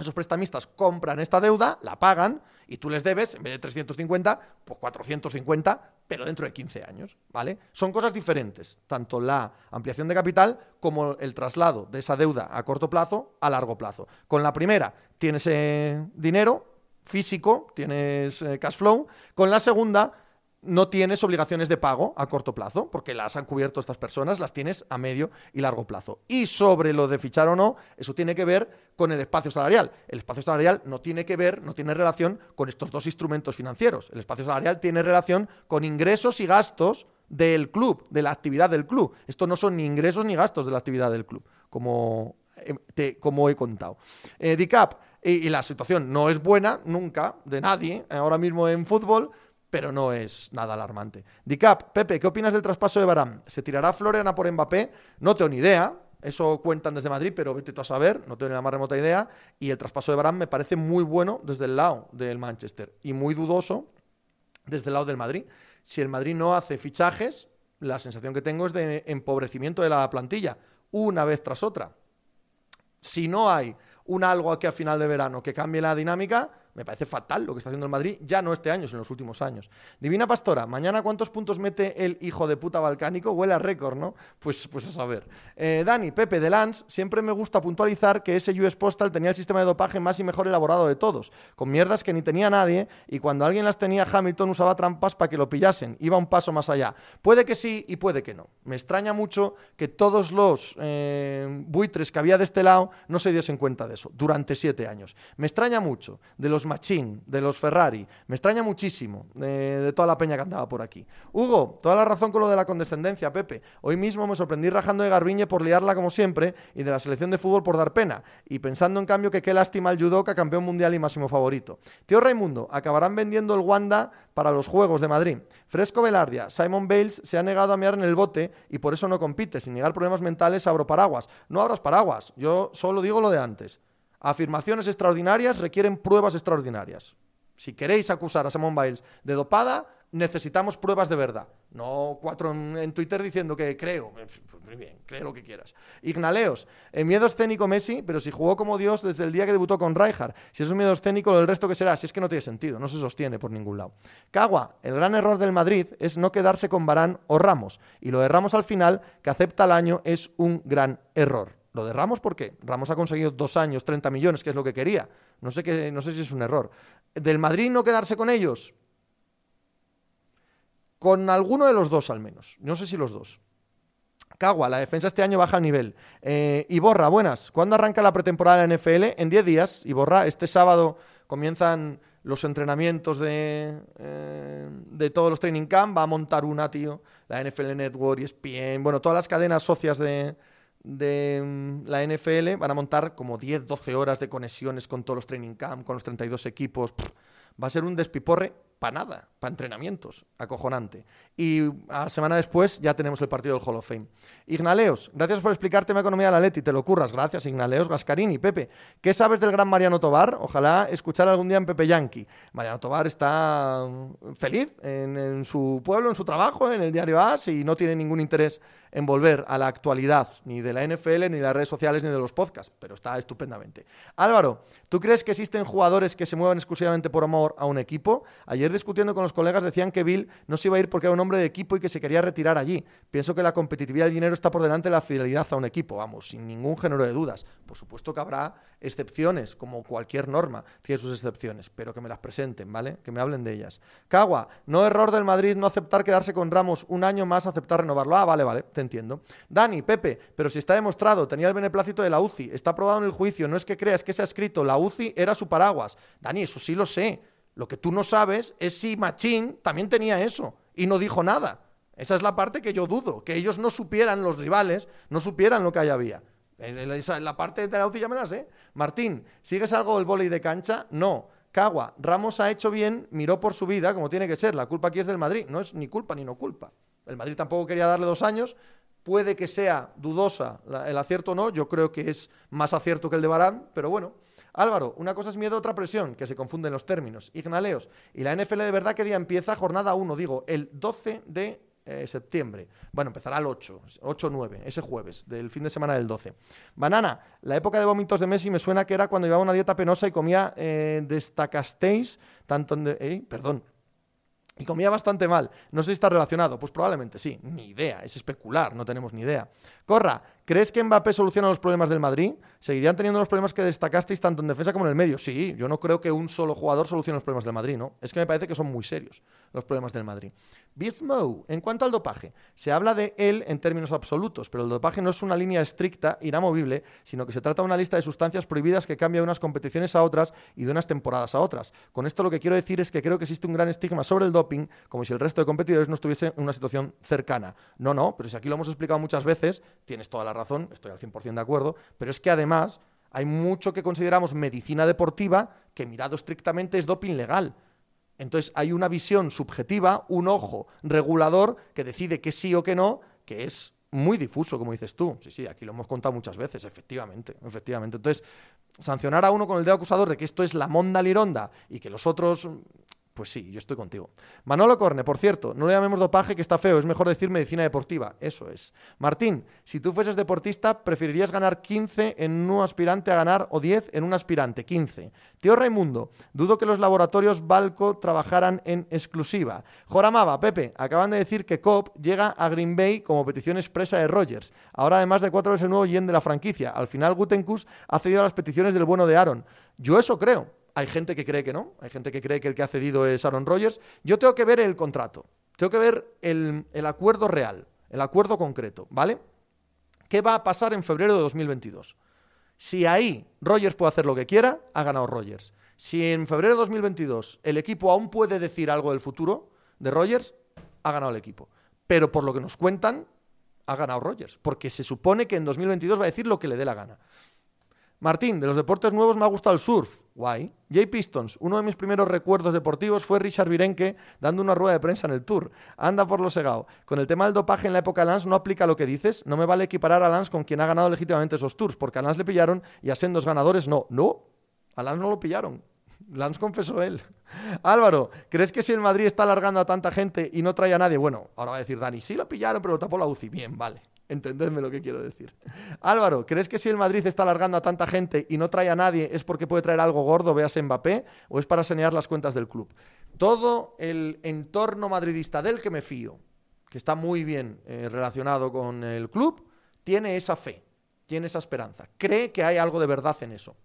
Esos prestamistas compran esta deuda, la pagan y tú les debes, en vez de 350, pues 450, pero dentro de 15 años, ¿vale? Son cosas diferentes, tanto la ampliación de capital como el traslado de esa deuda a corto plazo a largo plazo. Con la primera tienes eh, dinero físico, tienes eh, cash flow. Con la segunda, no tienes obligaciones de pago a corto plazo, porque las han cubierto estas personas, las tienes a medio y largo plazo. Y sobre lo de fichar o no, eso tiene que ver con el espacio salarial. El espacio salarial no tiene que ver, no tiene relación con estos dos instrumentos financieros. El espacio salarial tiene relación con ingresos y gastos del club, de la actividad del club. Esto no son ni ingresos ni gastos de la actividad del club, como, como he contado. Eh, DICAP, y la situación no es buena nunca de nadie ahora mismo en fútbol, pero no es nada alarmante. Dicap, Pepe, ¿qué opinas del traspaso de Barán? ¿Se tirará Floriana por Mbappé? No tengo ni idea. Eso cuentan desde Madrid, pero vete tú a saber, no tengo ni la más remota idea. Y el traspaso de Barán me parece muy bueno desde el lado del Manchester y muy dudoso desde el lado del Madrid. Si el Madrid no hace fichajes, la sensación que tengo es de empobrecimiento de la plantilla, una vez tras otra. Si no hay un algo aquí a final de verano que cambie la dinámica, me parece fatal lo que está haciendo el Madrid, ya no este año, sino en los últimos años. Divina Pastora, mañana cuántos puntos mete el hijo de puta balcánico, huele a récord, ¿no? Pues, pues a saber. Eh, Dani, Pepe de Lance, siempre me gusta puntualizar que ese US Postal tenía el sistema de dopaje más y mejor elaborado de todos, con mierdas que ni tenía nadie, y cuando alguien las tenía, Hamilton usaba trampas para que lo pillasen, iba un paso más allá. Puede que sí y puede que no. Me extraña mucho que todos los eh, buitres que había de este lado no se diesen cuenta de eso, durante siete años. Me extraña mucho de los Machín, de los Ferrari. Me extraña muchísimo de, toda la peña que andaba por aquí. Hugo, toda la razón con lo de la condescendencia, Pepe. Hoy mismo me sorprendí rajando de Garbiñe por liarla como siempre y de la selección de fútbol por dar pena. Y pensando en cambio que qué lástima el judoka, campeón mundial y máximo favorito. Tío Raimundo, acabarán vendiendo el Wanda para los Juegos de Madrid. Fresco Velardia, Simon Bales se ha negado a mear en el bote y por eso no compite. Sin negar problemas mentales, abro paraguas. No abras paraguas, yo solo digo lo de antes. Afirmaciones extraordinarias requieren pruebas extraordinarias. Si queréis acusar a Simone Biles de dopada, necesitamos pruebas de verdad. No cuatro en, Twitter diciendo que creo. Pues muy bien, cree lo que quieras. Ignaleos, en miedo escénico Messi, pero si jugó como Dios desde el día que debutó con Rijkaard. Si es un miedo escénico, el resto que será. Si es que no tiene sentido, no se sostiene por ningún lado. Cagua, el gran error del Madrid es no quedarse con Barán o Ramos. Y lo de Ramos al final, que acepta el año, es un gran error. Lo de Ramos, ¿por qué? Ramos ha conseguido dos años, 30 millones, que es lo que quería. No sé, qué, no sé si es un error. ¿Del Madrid no quedarse con ellos? Con alguno de los dos al menos. No sé si los dos. Cagua, la defensa este año baja el nivel. Eh, Iborra, buenas. ¿Cuándo arranca la pretemporada de la NFL? En 10 días. Iborra, este sábado comienzan los entrenamientos de, eh, de todos los training camp. Va a montar una, tío. La NFL Network, ESPN, bueno, todas las cadenas socias de, de mm, la NFL van a montar como 10, 12 horas de conexiones con todos los training camp, con los 32 equipos. Va a ser un despiporre para nada, para entrenamientos, acojonante. Y a semana después ya tenemos el partido del Hall of Fame. Ignaleos, gracias por explicarte mi economía de la Leti, te lo curras, gracias Ignaleos, Gascarini, Pepe. ¿Qué sabes del gran Mariano Tobar? Ojalá escuchar algún día en Pepe Yankee. Mariano Tobar está mm, feliz en, en su pueblo, en su trabajo, en el diario AS y no tiene ningún interés en volver a la actualidad, ni de la NFL, ni de las redes sociales, ni de los podcasts, pero está estupendamente. Álvaro, ¿tú crees que existen jugadores que se muevan exclusivamente por amor a un equipo? Ayer discutiendo con los colegas decían que Bill no se iba a ir porque era un hombre de equipo y que se quería retirar allí. Pienso que la competitividad del dinero está por delante de la fidelidad a un equipo, vamos, sin ningún género de dudas. Por supuesto que habrá excepciones, como cualquier norma tiene sus excepciones, pero que me las presenten, ¿vale? Que me hablen de ellas. Cagua, no error del Madrid no aceptar quedarse con Ramos un año más, aceptar renovarlo. Ah, vale, vale entiendo. Dani, Pepe, pero si está demostrado, tenía el beneplácito de la UCI, está aprobado en el juicio, no es que creas que se ha escrito, la UCI era su paraguas. Dani, eso sí lo sé. Lo que tú no sabes es si Machín también tenía eso y no dijo nada. Esa es la parte que yo dudo, que ellos no supieran, los rivales, no supieran lo que ahí había. la parte de la UCI ya me la sé. Martín, ¿sigues algo del vóley de cancha? No. Cagua, Ramos ha hecho bien, miró por su vida, como tiene que ser. La culpa aquí es del Madrid. No es ni culpa ni no culpa. El Madrid tampoco quería darle dos años, Puede que sea dudosa el acierto o no, yo creo que es más acierto que el de Barán, pero bueno. Álvaro, una cosa es miedo, otra presión, que se confunden los términos. Ignaleos, y la NFL de verdad que día empieza jornada 1, digo, el 12 de eh, septiembre. Bueno, empezará el 8, 8-9, ese jueves, del fin de semana del 12. Banana, la época de vómitos de Messi me suena que era cuando llevaba una dieta penosa y comía eh, destacasteis, tanto en... Eh, perdón, y comía bastante mal. No sé si está relacionado. Pues probablemente sí. Ni idea. Es especular. No tenemos ni idea. Corra, ¿Crees que Mbappé soluciona los problemas del Madrid? ¿Seguirían teniendo los problemas que destacasteis tanto en defensa como en el medio? Sí, yo no creo que un solo jugador solucione los problemas del Madrid, ¿no? Es que me parece que son muy serios los problemas del Madrid. Bismo, en cuanto al dopaje, se habla de él en términos absolutos, pero el dopaje no es una línea estricta, inamovible, sino que se trata de una lista de sustancias prohibidas que cambia de unas competiciones a otras y de unas temporadas a otras. Con esto lo que quiero decir es que creo que existe un gran estigma sobre el doping, como si el resto de competidores no estuviesen en una situación cercana. No, no, pero si aquí lo hemos explicado muchas veces, tienes toda la razón, estoy al 100% de acuerdo, pero es que además hay mucho que consideramos medicina deportiva que mirado estrictamente es doping legal. Entonces hay una visión subjetiva, un ojo regulador que decide que sí o que no, que es muy difuso, como dices tú. Sí, sí, aquí lo hemos contado muchas veces, efectivamente, efectivamente. Entonces, sancionar a uno con el dedo acusador de que esto es la monda lironda y que los otros pues sí, yo estoy contigo. Manolo Corne, por cierto, no le llamemos dopaje que está feo, es mejor decir medicina deportiva. Eso es. Martín, si tú fueses deportista, ¿preferirías ganar 15 en un aspirante a ganar o 10 en un aspirante? 15. Tío Raimundo, dudo que los laboratorios Balco trabajaran en exclusiva. Joramaba, Pepe, acaban de decir que COP llega a Green Bay como petición expresa de Rogers. Ahora además de cuatro veces el nuevo yen de la franquicia. Al final Gutenkus ha cedido a las peticiones del bueno de Aaron. Yo eso creo. Hay gente que cree que no, hay gente que cree que el que ha cedido es Aaron Rodgers. Yo tengo que ver el contrato, tengo que ver el, acuerdo real, el acuerdo concreto, ¿vale? ¿Qué va a pasar en febrero de 2022? Si ahí Rodgers puede hacer lo que quiera, ha ganado Rodgers. Si en febrero de 2022 el equipo aún puede decir algo del futuro de Rodgers, ha ganado el equipo. Pero por lo que nos cuentan, ha ganado Rodgers, porque se supone que en 2022 va a decir lo que le dé la gana. Martín, de los deportes nuevos me ha gustado el surf. Guay. J Pistons, uno de mis primeros recuerdos deportivos fue Richard Virenque dando una rueda de prensa en el Tour. Anda por lo segado. Con el tema del dopaje en la época de Lance no aplica lo que dices. No me vale equiparar a Lance con quien ha ganado legítimamente esos Tours, porque a Lance le pillaron y a sendos ganadores no. No, a Lance no lo pillaron. Lance confesó él. Álvaro, ¿crees que si el Madrid está alargando a tanta gente y no trae a nadie? Bueno, ahora va a decir Dani, sí lo pillaron, pero lo tapó la UCI. Bien, vale. Entendedme lo que quiero decir. Álvaro, ¿crees que si el Madrid está alargando a tanta gente y no trae a nadie es porque puede traer algo gordo, veas Mbappé, o es para sanear las cuentas del club? Todo el entorno madridista del que me fío, que está muy bien eh, relacionado con el club, tiene esa fe, tiene esa esperanza, cree que hay algo de verdad en eso.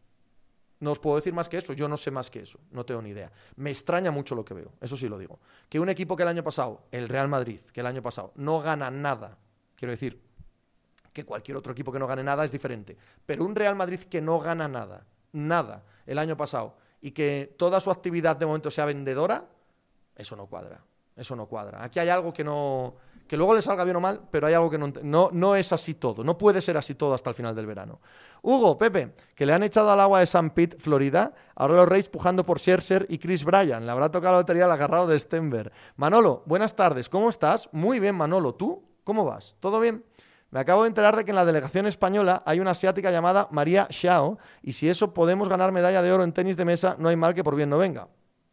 No os puedo decir más que eso, yo no sé más que eso, no tengo ni idea. Me extraña mucho lo que veo, eso sí lo digo. Que un equipo que el año pasado, el Real Madrid, que el año pasado no gana nada, quiero decir, que cualquier otro equipo que no gane nada es diferente. Pero un Real Madrid que no gana nada, nada, el año pasado, y que toda su actividad de momento sea vendedora, eso no cuadra. Eso no cuadra. Aquí hay algo que no. que luego le salga bien o mal, pero hay algo que no, no, no es así todo. No puede ser así todo hasta el final del verano. Hugo, Pepe, que le han echado al agua de San Pete, Florida. Ahora los Reyes pujando por Scherzer y Chris Bryan. Le habrá tocado la lotería al agarrado de Stenberg. Manolo, buenas tardes. ¿Cómo estás? Muy bien, Manolo. ¿Tú? ¿Cómo vas? ¿Todo bien? Me acabo de enterar de que en la delegación española hay una asiática llamada María Xiao, y si eso podemos ganar medalla de oro en tenis de mesa, no hay mal que por bien no venga.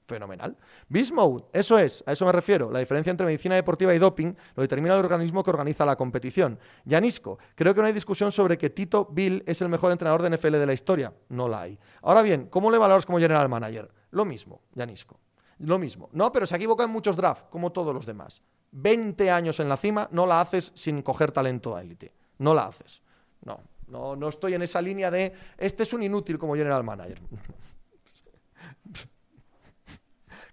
Fenomenal. Beast eso es, a eso me refiero. La diferencia entre medicina deportiva y doping lo determina el organismo que organiza la competición. Yanisco, creo que no hay discusión sobre que Tito Bill es el mejor entrenador de NFL de la historia. No la hay. Ahora bien, ¿cómo le valoras como general manager? Lo mismo, Yanisco. Lo mismo. No, pero se equivoca en muchos drafts, como todos los demás. 20 años en la cima, no la haces sin coger talento a élite. No la haces. No, no, no estoy en esa línea de este es un inútil como general manager. [laughs]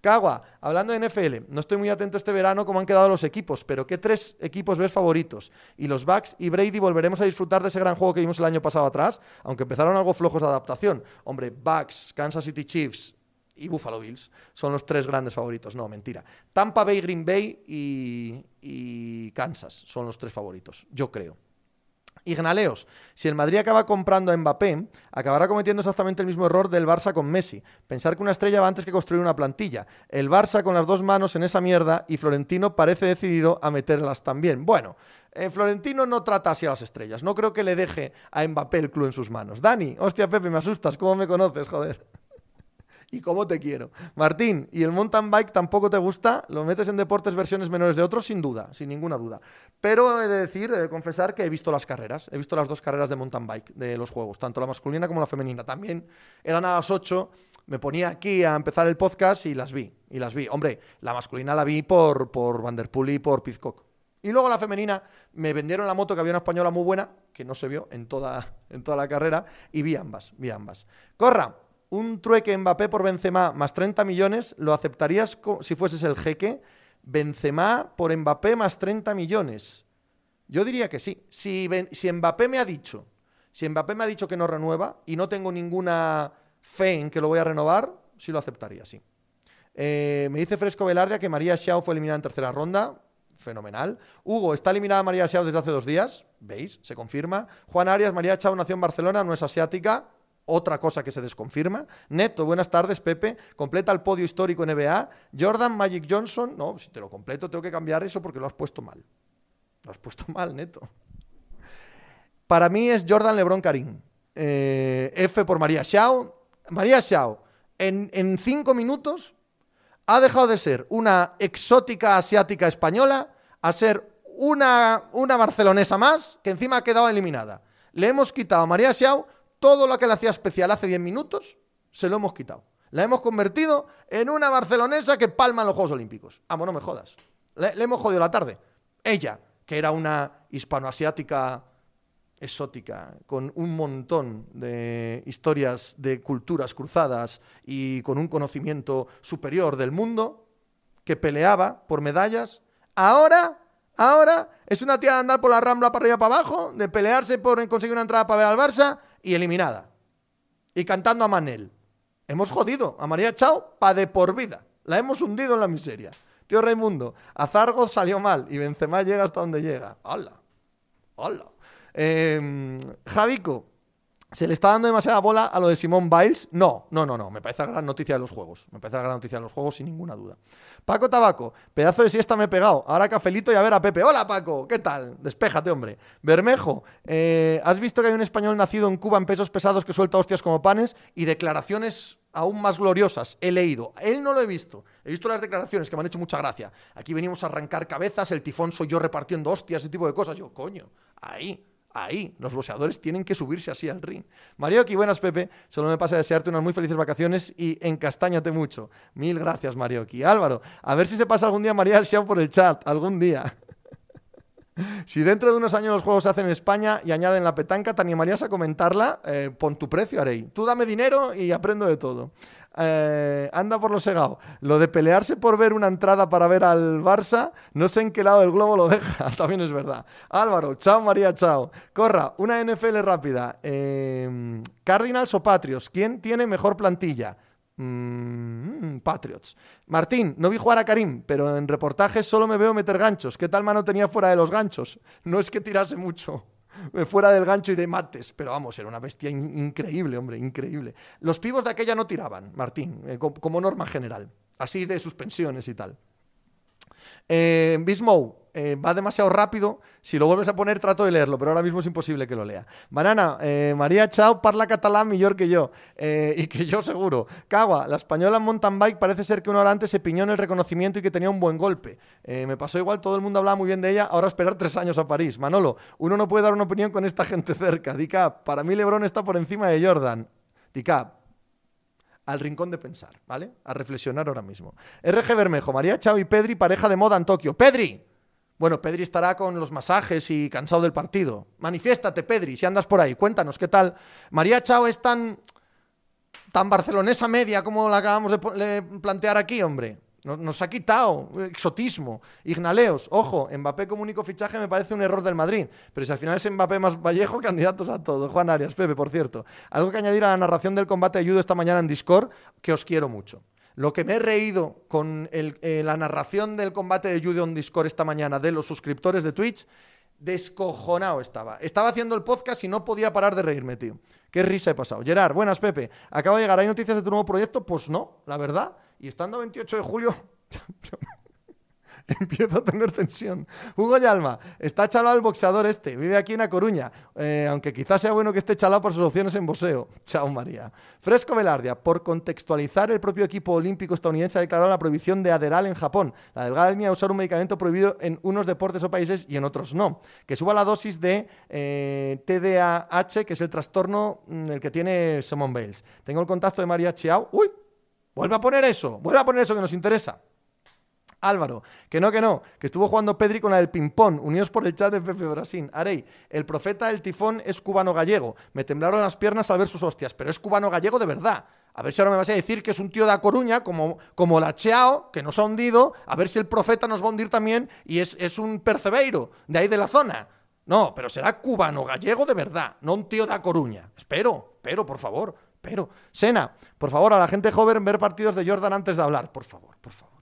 Cagua, hablando de NFL, no estoy muy atento este verano cómo han quedado los equipos, pero ¿qué tres equipos ves favoritos? Y los Bucks y Brady volveremos a disfrutar de ese gran juego que vimos el año pasado atrás, aunque empezaron algo flojos de adaptación. Hombre, Bucks, Kansas City Chiefs, y Buffalo Bills son los tres grandes favoritos. No, mentira. Tampa Bay, Green Bay y, Kansas son los tres favoritos, yo creo. Ignaleos, si el Madrid acaba comprando a Mbappé, acabará cometiendo exactamente el mismo error del Barça con Messi. Pensar que una estrella va antes que construir una plantilla. El Barça con las dos manos en esa mierda y Florentino parece decidido a meterlas también. Bueno, eh, Florentino no trata así a las estrellas. No creo que le deje a Mbappé el club en sus manos. Dani, hostia Pepe, me asustas. ¿Cómo me conoces, joder? [laughs] y cómo te quiero. Martín, ¿y el mountain bike tampoco te gusta? ¿Lo metes en deportes versiones menores de otros? Sin duda, sin ninguna duda. Pero he de decir, he de confesar que he visto las carreras. He visto las dos carreras de mountain bike de los juegos, tanto la masculina como la femenina. También eran a las 8, me ponía aquí a empezar el podcast y las vi. Y las vi. Hombre, la masculina la vi por, por Vanderpool y por Pizcock. Y luego la femenina, me vendieron la moto que había una española muy buena, que no se vio en toda, en toda la carrera, y vi ambas, vi ambas. Corra, un trueque Mbappé por Benzema más 30 millones, ¿lo aceptarías si fueses el jeque? Benzema por Mbappé más 30 millones. Yo diría que sí. Si, Mbappé me ha dicho, si Mbappé me ha dicho que no renueva y no tengo ninguna fe en que lo voy a renovar, sí lo aceptaría, sí. Eh, me dice Fresco Velardia que María Xiao fue eliminada en tercera ronda. Fenomenal. Hugo, está eliminada María Xiao desde hace dos días. ¿Veis? Se confirma. Juan Arias, María Xiao nació en Barcelona, no es asiática. Otra cosa que se desconfirma. Neto, buenas tardes, Pepe. Completa el podio histórico NBA. Jordan, Magic Johnson. No, si te lo completo, tengo que cambiar eso porque lo has puesto mal. Lo has puesto mal, Neto. Para mí es Jordan Lebron Karim. Eh, F por María Xiao. María Xiao, en, en cinco minutos ha dejado de ser una exótica asiática española a ser una, una barcelonesa más que encima ha quedado eliminada. Le hemos quitado a María Xiao todo lo que le hacía especial hace 10 minutos, se lo hemos quitado. La hemos convertido en una barcelonesa que palma en los Juegos Olímpicos. Vamos, no me jodas. Le, le hemos jodido la tarde. Ella, que era una hispanoasiática exótica, con un montón de historias de culturas cruzadas y con un conocimiento superior del mundo, que peleaba por medallas, ahora, ahora es una tía de andar por la rambla para arriba para abajo, de pelearse por conseguir una entrada para ver al Barça y eliminada. Y cantando a Manel. Hemos jodido a María Chao para de por vida. La hemos hundido en la miseria. Tío Raimundo, Azargo salió mal y Benzema llega hasta donde llega. ¡Hala! ¡Hala! Eh, Javico, ¿se le está dando demasiada bola a lo de Simón Biles? No, no, no, no. Me parece la gran noticia de los juegos. Me parece la gran noticia de los juegos sin ninguna duda. Paco Tabaco, pedazo de siesta me he pegado. Ahora cafelito y a ver a Pepe. Hola Paco, ¿qué tal? Despéjate, hombre. Bermejo, eh, ¿has visto que hay un español nacido en Cuba en pesos pesados que suelta hostias como panes? Y declaraciones aún más gloriosas. He leído. Él no lo he visto. He visto las declaraciones que me han hecho mucha gracia. Aquí venimos a arrancar cabezas, el tifón soy yo repartiendo hostias, ese tipo de cosas. Yo, coño, ahí ahí. Los boxeadores tienen que subirse así al ring. Marioki, buenas Pepe. Solo me pasa a desearte unas muy felices vacaciones y encastáñate mucho. Mil gracias, Marioki. Álvaro, a ver si se pasa algún día María del Xiao por el chat. Algún día. [laughs] Si dentro de unos años los juegos se hacen en España y añaden la petanca, ¿te animarías a comentarla? Eh, pon tu precio, Arey. Tú dame dinero y aprendo de todo. Eh, anda por lo segado. Lo de pelearse por ver una entrada para ver al Barça, no sé en qué lado del globo lo deja, [laughs] también es verdad. Álvaro, chao María, chao. Corra, una NFL rápida. Eh, Cardinals o Patriots, ¿quién tiene mejor plantilla? Mm, Patriots. Martín, no vi jugar a Karim, pero en reportajes solo me veo meter ganchos. ¿Qué tal mano tenía fuera de los ganchos? No es que tirase mucho. Fuera del gancho y de mates. Pero vamos, era una bestia increíble, hombre, increíble. Los pibos de aquella no tiraban, Martín, eh, como norma general. Así de suspensiones y tal. Eh, eh, va demasiado rápido. Si lo vuelves a poner, trato de leerlo, pero ahora mismo es imposible que lo lea. Banana, eh, María Chao parla catalán mejor que yo. Eh, [laughs] y que yo seguro. Cagua, la española en mountain bike parece ser que una hora antes se piñó en el reconocimiento y que tenía un buen golpe. Me pasó igual, todo el mundo hablaba muy bien de ella. Ahora esperar tres años a París. Manolo, uno no puede dar una opinión con esta gente cerca. Dicap, para mí Lebron está por encima de Jordan. Dicap, al rincón de pensar, ¿vale? A reflexionar ahora mismo. RG Bermejo, María Chao y Pedri, pareja de moda en Tokio. ¡Pedri! Bueno, Pedri estará con los masajes y cansado del partido. Manifiéstate, Pedri, si andas por ahí. Cuéntanos, ¿qué tal? María Chao es tan, tan barcelonesa media como la acabamos de plantear aquí, hombre. Nos, ha quitado exotismo. Ignaleos, ojo, Mbappé como único fichaje me parece un error del Madrid. Pero si al final es Mbappé más Vallejo, [laughs] candidatos a todo. Juan Arias, Pepe, por cierto. Algo que añadir a la narración del combate de judo esta mañana en Discord, que os quiero mucho. Lo que me he reído con eh, la narración del combate de judo en Discord esta mañana de los suscriptores de Twitch, descojonado estaba. Estaba haciendo el podcast y no podía parar de reírme, tío. Qué risa he pasado. Gerard, buenas, Pepe. Acabo de llegar. ¿Hay noticias de tu nuevo proyecto? Pues no, la verdad. Y estando 28 de julio, [laughs] [laughs] empiezo a tener tensión. Hugo Yalma, está chalado el boxeador este, vive aquí en A Coruña, eh, aunque quizás sea bueno que esté chalado por sus opciones en boxeo. Chao María. Fresco Velardia, por contextualizar, el propio equipo olímpico estadounidense ha declarado la prohibición de Aderal en Japón. La delgada a usar un medicamento prohibido en unos deportes o países y en otros no. Que suba la dosis de eh, TDAH, que es el trastorno mm, el que tiene Simon Bales. Tengo el contacto de María Chiao. ¡Uy! Vuelve a poner eso, vuelve a poner eso que nos interesa. Álvaro, que no, que no, que estuvo jugando Pedri con la del ping-pong, unidos por el chat de Pepe Brasín. Arey, el profeta del tifón es cubano-gallego. Me temblaron las piernas al ver sus hostias, pero es cubano-gallego de verdad. A ver si ahora me vas a decir que es un tío de A Coruña, como, como la Cheao, que nos ha hundido, a ver si el profeta nos va a hundir también y es, es un percebeiro de ahí de la zona. No, pero será cubano-gallego de verdad, no un tío de A Coruña. Espero, espero, por favor, pero. Sena, por favor, a la gente joven ver partidos de Jordan antes de hablar, por favor, por favor.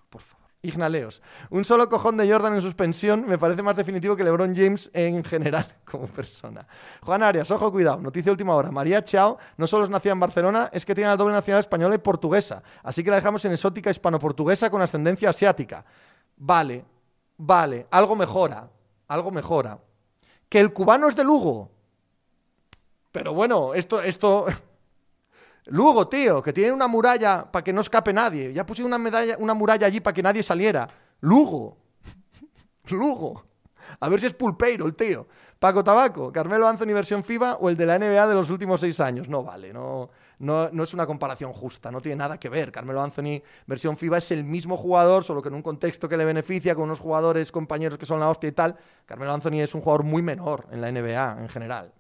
Ignaleos. Un solo cojón de Jordan en suspensión me parece más definitivo que LeBron James en general [laughs] como persona. Juan Arias, ojo, cuidado. Noticia última hora. María Chao no solo es nacida en Barcelona, es que tiene la doble nacionalidad española y portuguesa. Así que la dejamos en exótica hispano-portuguesa con ascendencia asiática. Vale, vale. Algo mejora. Algo mejora. Que el cubano es de Lugo. Pero bueno, esto, esto, Lugo, tío, que tiene una muralla para que no escape nadie. Ya pusieron una, medalla, una muralla allí para que nadie saliera. Lugo. Lugo. [laughs] A ver si es pulpeiro el tío. Paco Tabaco, Carmelo Anthony versión FIBA o el de la NBA de los últimos seis años. No vale, no, no, no, es una comparación justa, no tiene nada que ver. Carmelo Anthony versión FIBA es el mismo jugador, solo que en un contexto que le beneficia, con unos jugadores, compañeros que son la hostia y tal. Carmelo Anthony es un jugador muy menor en la NBA en general.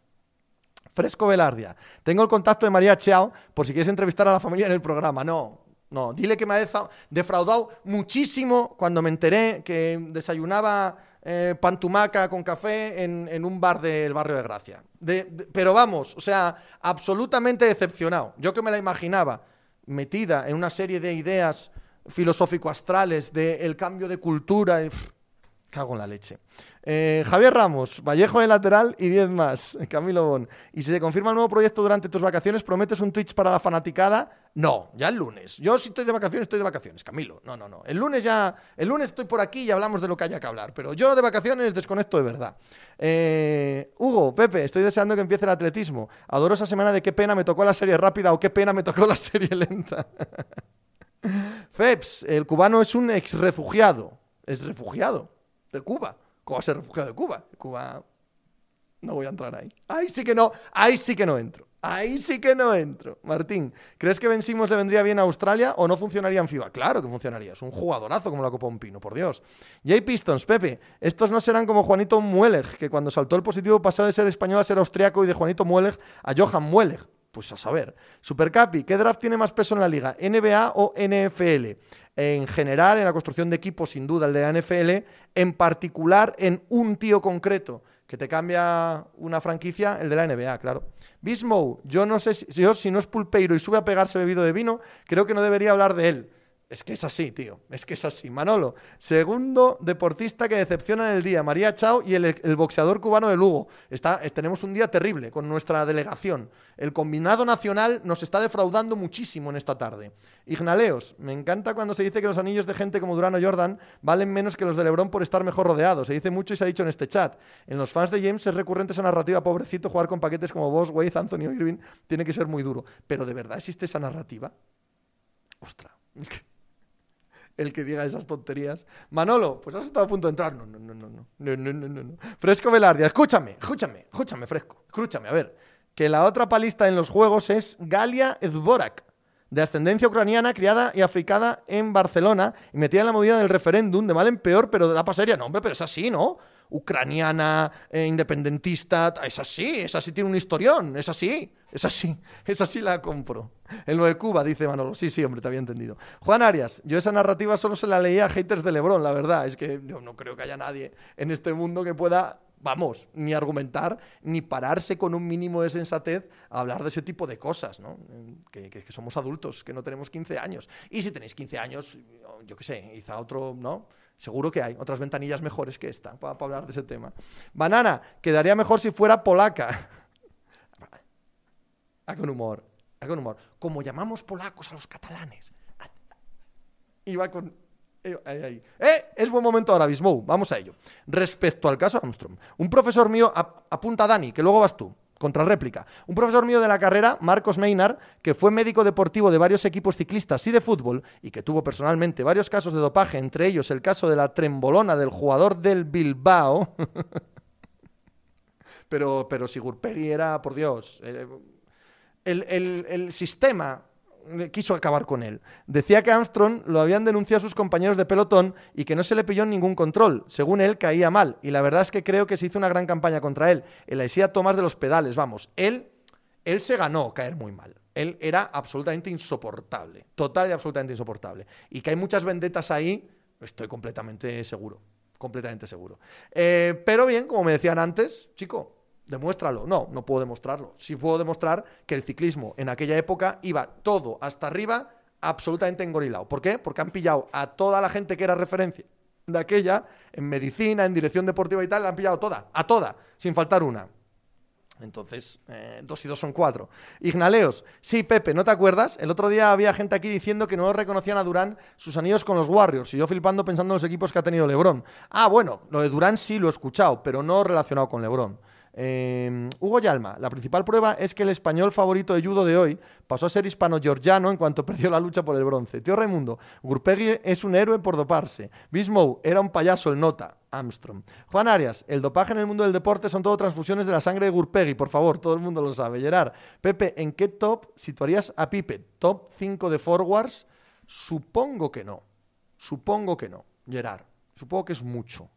Fresco Velardia. Tengo el contacto de María Chao por si quieres entrevistar a la familia en el programa. No, no. Dile que me ha defraudado muchísimo cuando me enteré que desayunaba eh, pantumaca con café en, un bar del barrio de Gracia. pero vamos, o sea, absolutamente decepcionado. Yo que me la imaginaba metida en una serie de ideas filosófico-astrales del cambio de cultura. Y, cago en la leche. Eh, Javier Ramos, Vallejo de lateral y 10 más. [laughs] Camilo Bon. Y si se confirma el nuevo proyecto durante tus vacaciones, ¿prometes un Twitch para la fanaticada? No, ya el lunes. Yo si estoy de vacaciones, estoy de vacaciones, Camilo. No, no, no. El lunes ya, el lunes estoy por aquí y hablamos de lo que haya que hablar. Pero yo de vacaciones desconecto de verdad. Eh, Hugo, Pepe, estoy deseando que empiece el atletismo. Adoro esa semana de qué pena me tocó la serie rápida o qué pena me tocó la [laughs] serie lenta. [laughs] Feps, el cubano es un ex refugiado. Es refugiado de Cuba. ¿Cómo va a refugiado de Cuba? Cuba. No voy a entrar ahí. Ahí sí que no, ahí sí que no entro. Ahí sí que no entro. Martín, ¿crees que Ben le vendría bien a Australia o no funcionaría en FIBA? Claro que funcionaría. Es un jugadorazo como la Copa Pino, por Dios. Jay Pistons, Pepe, estos no serán como Juanito Mueleg, que cuando saltó el positivo pasó de ser español a ser austriaco y de Juanito Mueleg a Johan Mueleg. Pues a saber. Supercapi, ¿qué draft tiene más peso en la liga? ¿NBA o NFL? En general, en la construcción de equipos, sin duda, el de la NFL, en particular en un tío concreto que te cambia una franquicia, el de la NBA, claro. Bismo, yo no sé si, yo, si no es pulpeiro y sube a pegarse bebido de vino, creo que no debería hablar de él. Es que es así, tío. Es que es así. Manolo, segundo deportista que decepciona en el día. María Chao y el, boxeador cubano de Lugo. Está, tenemos un día terrible con nuestra delegación. El combinado nacional nos está defraudando muchísimo en esta tarde. Ignaleos, me encanta cuando se dice que los anillos de gente como Durano Jordan valen menos que los de Lebron por estar mejor rodeados. Se dice mucho y se ha dicho en este chat. En los fans de James es recurrente esa narrativa. Pobrecito, jugar con paquetes como Boss, Wade, Anthony Irving tiene que ser muy duro. Pero ¿de verdad existe esa narrativa? Ostras el que diga esas tonterías. Manolo, pues has estado a punto de entrar. No, no, no, no, no, no, no, no, no. Fresco Velardia, escúchame, escúchame, escúchame, Fresco, escúchame, a ver. Que la otra palista en los juegos es Galia Edborak, de ascendencia ucraniana, criada y africada en Barcelona y metida en la movida del referéndum, de mal en peor, pero de la pasería. No, hombre, pero es así, ¿no? Ucraniana, eh, independentista, es así, es así, tiene un historión, es así, es así, [laughs] es así la compro. En lo de Cuba, dice Manolo, sí, sí, hombre, te había entendido. Juan Arias, yo esa narrativa solo se la leía a haters de Lebron, la verdad, es que yo no creo que haya nadie en este mundo que pueda vamos, ni argumentar, ni pararse con un mínimo de sensatez a hablar de ese tipo de cosas, ¿no? Que, que, somos adultos, que no tenemos 15 años. Y si tenéis 15 años, yo qué sé, quizá otro, ¿no? Seguro que hay otras ventanillas mejores que esta para, hablar de ese tema. Banana, quedaría mejor si fuera polaca. a [laughs] con humor, a con humor. Como llamamos polacos a los catalanes. Iba con... Eh, eh, es buen momento ahora, mismo. Vamos a ello. Respecto al caso Armstrong, un profesor mío, apunta a Dani, que luego vas tú. Contrarréplica. Un profesor mío de la carrera, Marcos Meinar, que fue médico deportivo de varios equipos ciclistas y de fútbol, y que tuvo personalmente varios casos de dopaje, entre ellos el caso de la trembolona del jugador del Bilbao. [laughs] pero, pero Sigurpegui era, por Dios, eh, el, el sistema quiso acabar con él. Decía que Armstrong lo habían denunciado sus compañeros de pelotón y que no se le pilló ningún control. Según él, caía mal. Y la verdad es que creo que se hizo una gran campaña contra él. El decía Tomás de los pedales, vamos. Él, él se ganó caer muy mal. Él era absolutamente insoportable. Total y absolutamente insoportable. Y que hay muchas vendetas ahí, estoy completamente seguro. Completamente seguro. Eh, pero bien, como me decían antes, chico, Demuéstralo. No, no puedo demostrarlo. Sí puedo demostrar que el ciclismo en aquella época iba todo hasta arriba absolutamente engorilado. ¿Por qué? Porque han pillado a toda la gente que era referencia de aquella, en medicina, en dirección deportiva y tal, la han pillado toda, a toda, sin faltar una. Entonces, eh, dos y dos son cuatro. Ignaleos, sí, Pepe, ¿no te acuerdas? El otro día había gente aquí diciendo que no reconocían a Durán sus anillos con los Warriors y yo flipando pensando en los equipos que ha tenido Lebron. Ah, bueno, lo de Durán sí lo he escuchado, pero no relacionado con Lebron. Em, Hugo Yalma, la principal prueba es que el español favorito de judo de hoy pasó a ser hispano-georgiano en cuanto [laughs] perdió la lucha por el bronce. Tío Raimundo, Gurpegui es un héroe por doparse. Bismou era un payaso el nota. Armstrong. Juan Arias, el dopaje en el mundo del deporte son todo transfusiones de la sangre de Gurpegui, por favor, todo el mundo lo sabe. Gerard, Pepe, ¿en qué top situarías a Pipe? ¿Top 5 de forwards? Supongo que no. Supongo que no. Gerard, supongo que es mucho.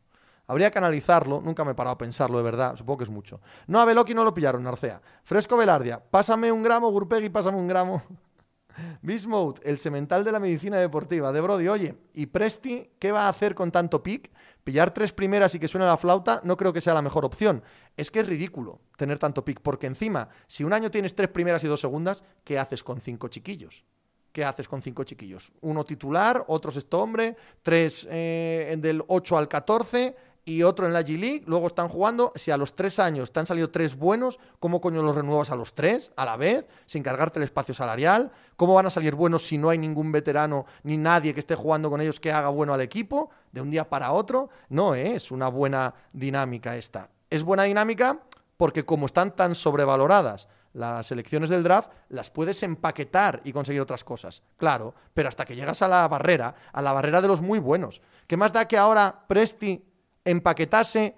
Habría que analizarlo, nunca me he parado a pensarlo de verdad, supongo que es mucho. No, a Veloki no lo pillaron, Narcea. Fresco Velardia, pásame un gramo, Gurpegui, pásame un gramo. [laughs] Bismuth, el semental de la medicina deportiva. De Brody, oye, ¿y Presti qué va a hacer con tanto pick? Pillar tres primeras y que suene la flauta no creo que sea la mejor opción. Es que es ridículo tener tanto pick, porque encima, si un año tienes tres primeras y dos segundas, ¿qué haces con cinco chiquillos? ¿Qué haces con cinco chiquillos? Uno titular, otro sexto hombre, tres eh, del 8 al 14 y otro en la G-League, luego están jugando, si a los tres años te han salido tres buenos, ¿cómo coño los renuevas a los tres a la vez, sin cargarte el espacio salarial? ¿Cómo van a salir buenos si no hay ningún veterano ni nadie que esté jugando con ellos que haga bueno al equipo de un día para otro? No es una buena dinámica esta. Es buena dinámica porque como están tan sobrevaloradas las elecciones del draft, las puedes empaquetar y conseguir otras cosas. Claro, pero hasta que llegas a la barrera, a la barrera de los muy buenos. ¿Qué más da que ahora Presti empaquetase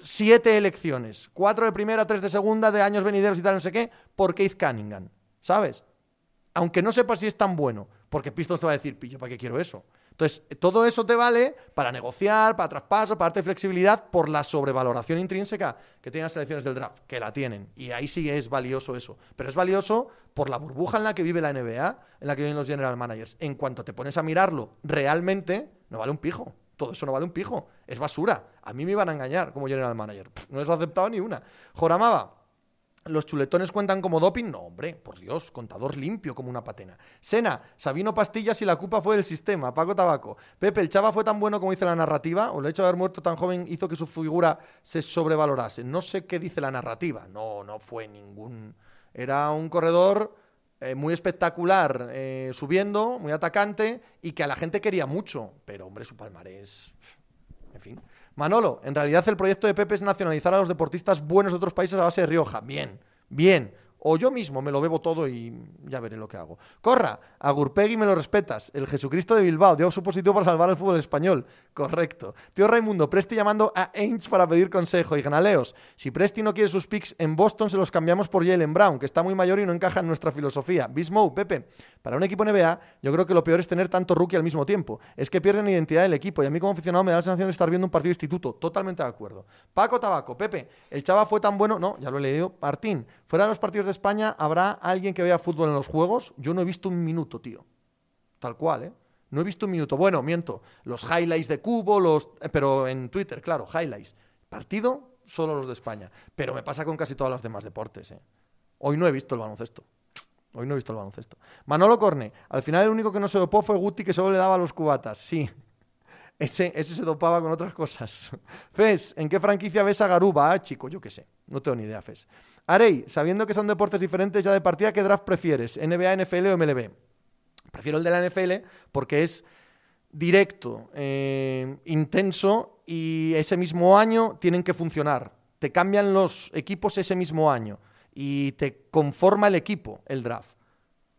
siete elecciones, cuatro de primera, tres de segunda, de años venideros y tal, no sé qué, por Keith Cunningham, ¿sabes? Aunque no sepas si es tan bueno, porque Pistons te va a decir, pillo, ¿para qué quiero eso? Entonces, todo eso te vale para negociar, para traspaso, para darte flexibilidad por la sobrevaloración intrínseca que tienen las selecciones del draft, que la tienen. Y ahí sí es valioso eso. Pero es valioso por la burbuja en la que vive la NBA, en la que viven los general managers. En cuanto te pones a mirarlo realmente, no vale un pijo todo eso no vale un pijo. Es basura. A mí me iban a engañar como general manager. no les he aceptado ni una. Joramaba, ¿Los chuletones cuentan como doping? No, hombre, por Dios, contador limpio como una patena. Sena, Sabino Pastillas y la culpa fue del sistema. Paco Tabaco. Pepe, ¿el Chava fue tan bueno como dice la narrativa? ¿O el hecho de haber muerto tan joven hizo que su figura se sobrevalorase? No sé qué dice la narrativa. No, no fue ningún. Era un corredor eh, muy espectacular eh, subiendo, muy atacante y que a la gente quería mucho. Pero, hombre, su palmarés. En fin. Manolo, en realidad el proyecto de Pepe es nacionalizar a los deportistas buenos de otros países a base de Rioja. Bien, bien o yo mismo me lo bebo todo y ya veré lo que hago. Corra, a Gurpegui me lo respetas. El Jesucristo de Bilbao dio su positivo para salvar el fútbol español. Correcto. Tío Raimundo, Presti llamando a Ainge para pedir consejo. Y Ganaleos, si Presti no quiere sus picks en Boston, se los cambiamos por Jalen Brown, que está muy mayor y no encaja en nuestra filosofía. Bismo, Pepe, para un equipo NBA, yo creo que lo peor es tener tanto rookie al mismo tiempo. Es que pierden identidad del equipo y a mí como aficionado me da la sensación de estar viendo un partido de instituto. Totalmente de acuerdo. Paco Tabaco, Pepe, el chava fue tan bueno. No, ya lo he leído. Martín, fuera de los partidos de España, ¿habrá alguien que vea fútbol en los juegos? Yo no he visto un minuto, tío. Tal cual, ¿eh? No he visto un minuto. Bueno, miento. Los highlights de Cubo, los. Eh, pero en Twitter, claro, highlights. Partido, solo los de España. Pero me pasa con casi todos los demás deportes, ¿eh? Hoy no he visto el baloncesto. Hoy no he visto el baloncesto. Manolo Corne. Al final el único que no se dopó fue Guti que solo le daba los cubatas. Sí. Ese, ese se dopaba con otras cosas. [laughs] Fes, ¿en qué franquicia ves a Garuba? Chico, yo qué sé. No tengo ni idea, Fes. Arey, sabiendo que son deportes diferentes ya de partida, ¿qué draft prefieres? ¿NBA, NFL o MLB? Prefiero el de la NFL porque es directo, eh, intenso y ese mismo año tienen que funcionar. Te cambian los equipos ese mismo año y te conforma el equipo el draft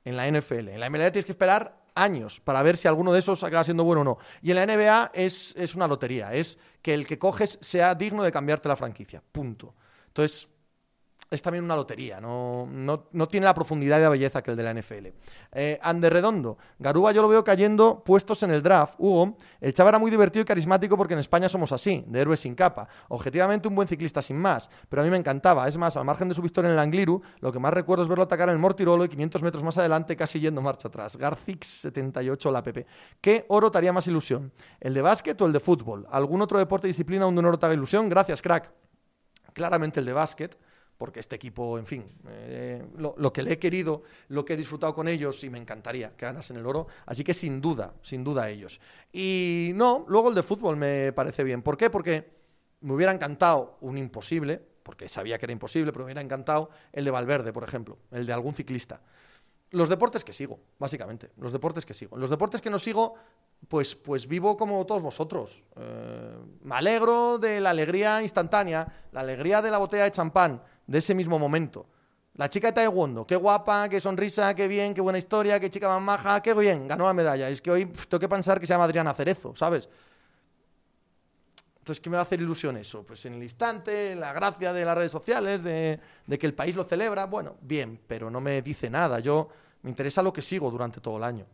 en la NFL. En la MLB tienes que esperar años para ver si alguno de esos acaba siendo bueno o no. Y en la NBA es, es una lotería, es que el que coges sea digno de cambiarte la franquicia. Punto. Entonces, es también una lotería, no, no, tiene la profundidad y la belleza que el de la NFL. Eh, Redondo, Garuba yo lo veo cayendo puestos en el draft. Hugo, el chaval era muy divertido y carismático porque en España somos así, de héroes sin capa. Objetivamente un buen ciclista sin más, pero a mí me encantaba. Es más, al margen de su victoria en el Angliru, lo que más recuerdo es verlo atacar en el Mortirolo y 500 metros más adelante casi yendo marcha atrás. Garcix 78 la PP. ¿Qué oro te haría más ilusión? ¿El de básquet o el de fútbol? ¿Algún otro deporte disciplina donde un oro te haga ilusión? Gracias, crack. Claramente el de básquet porque este equipo, en fin, eh, lo, que le he querido, lo que he disfrutado con ellos y me encantaría que ganasen el oro. Así que sin duda, sin duda ellos. Y no, luego el de fútbol me parece bien. ¿Por qué? Porque me hubiera encantado un imposible, porque sabía que era imposible, pero me hubiera encantado el de Valverde, por ejemplo, el de algún ciclista. Los deportes que sigo, básicamente, los deportes que sigo. Los deportes que no sigo, pues, pues vivo como todos vosotros. Eh, me alegro de la alegría instantánea, la alegría de la botella de champán, de ese mismo momento. La chica de Taekwondo, qué guapa, qué sonrisa, qué bien, qué buena historia, qué chica más maja, qué bien, ganó la medalla. Es que hoy tengo que pensar que se llama Adriana Cerezo, ¿sabes? Entonces, ¿qué me va a hacer ilusión eso? Pues en el instante, la gracia de las redes sociales, de, de, que el país lo celebra, bueno, bien, pero no me dice nada. Yo me interesa lo que sigo durante todo el año.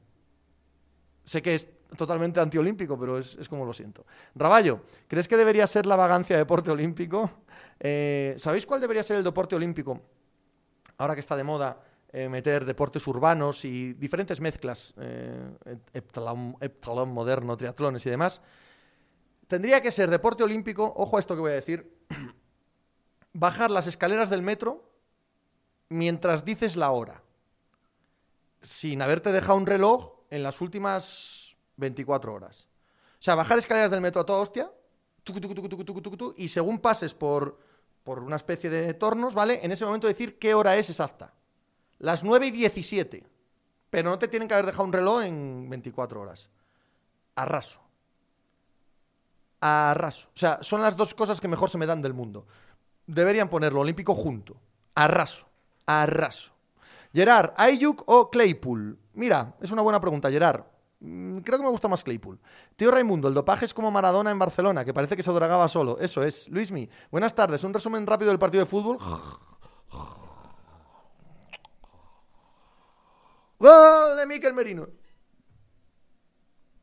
Sé que es totalmente antiolímpico, pero es, como lo siento. Raballo, ¿crees que debería ser la vagancia deporte olímpico? Eh, ¿Sabéis cuál debería ser el deporte olímpico? Ahora que está de moda eh, meter deportes urbanos y diferentes mezclas, eh, heptalón, moderno, triatlones y demás. Tendría que ser deporte olímpico, ojo a esto que voy a decir, [clears throat] bajar las escaleras del metro mientras dices la hora, sin haberte dejado un reloj en las últimas 24 horas. O sea, bajar escaleras del metro a toda hostia, y según pases por por una especie de tornos, ¿vale? En ese momento decir qué hora es exacta. Las 9 y 17. Pero no te tienen que haber dejado un reloj en 24 horas. Arraso. Arraso. O sea, son las dos cosas que mejor se me dan del mundo. Deberían ponerlo olímpico junto. Arraso. Arraso. Gerard, Ayuk o Claypool? Mira, es una buena pregunta, Gerard. Mm, creo que me gusta más Claypool. Tío Raimundo, el dopaje es como Maradona en Barcelona, que parece que se dragaba solo. Eso es. Luismi, buenas tardes. Un resumen rápido del partido de fútbol. ¡Gol de Miquel Merino!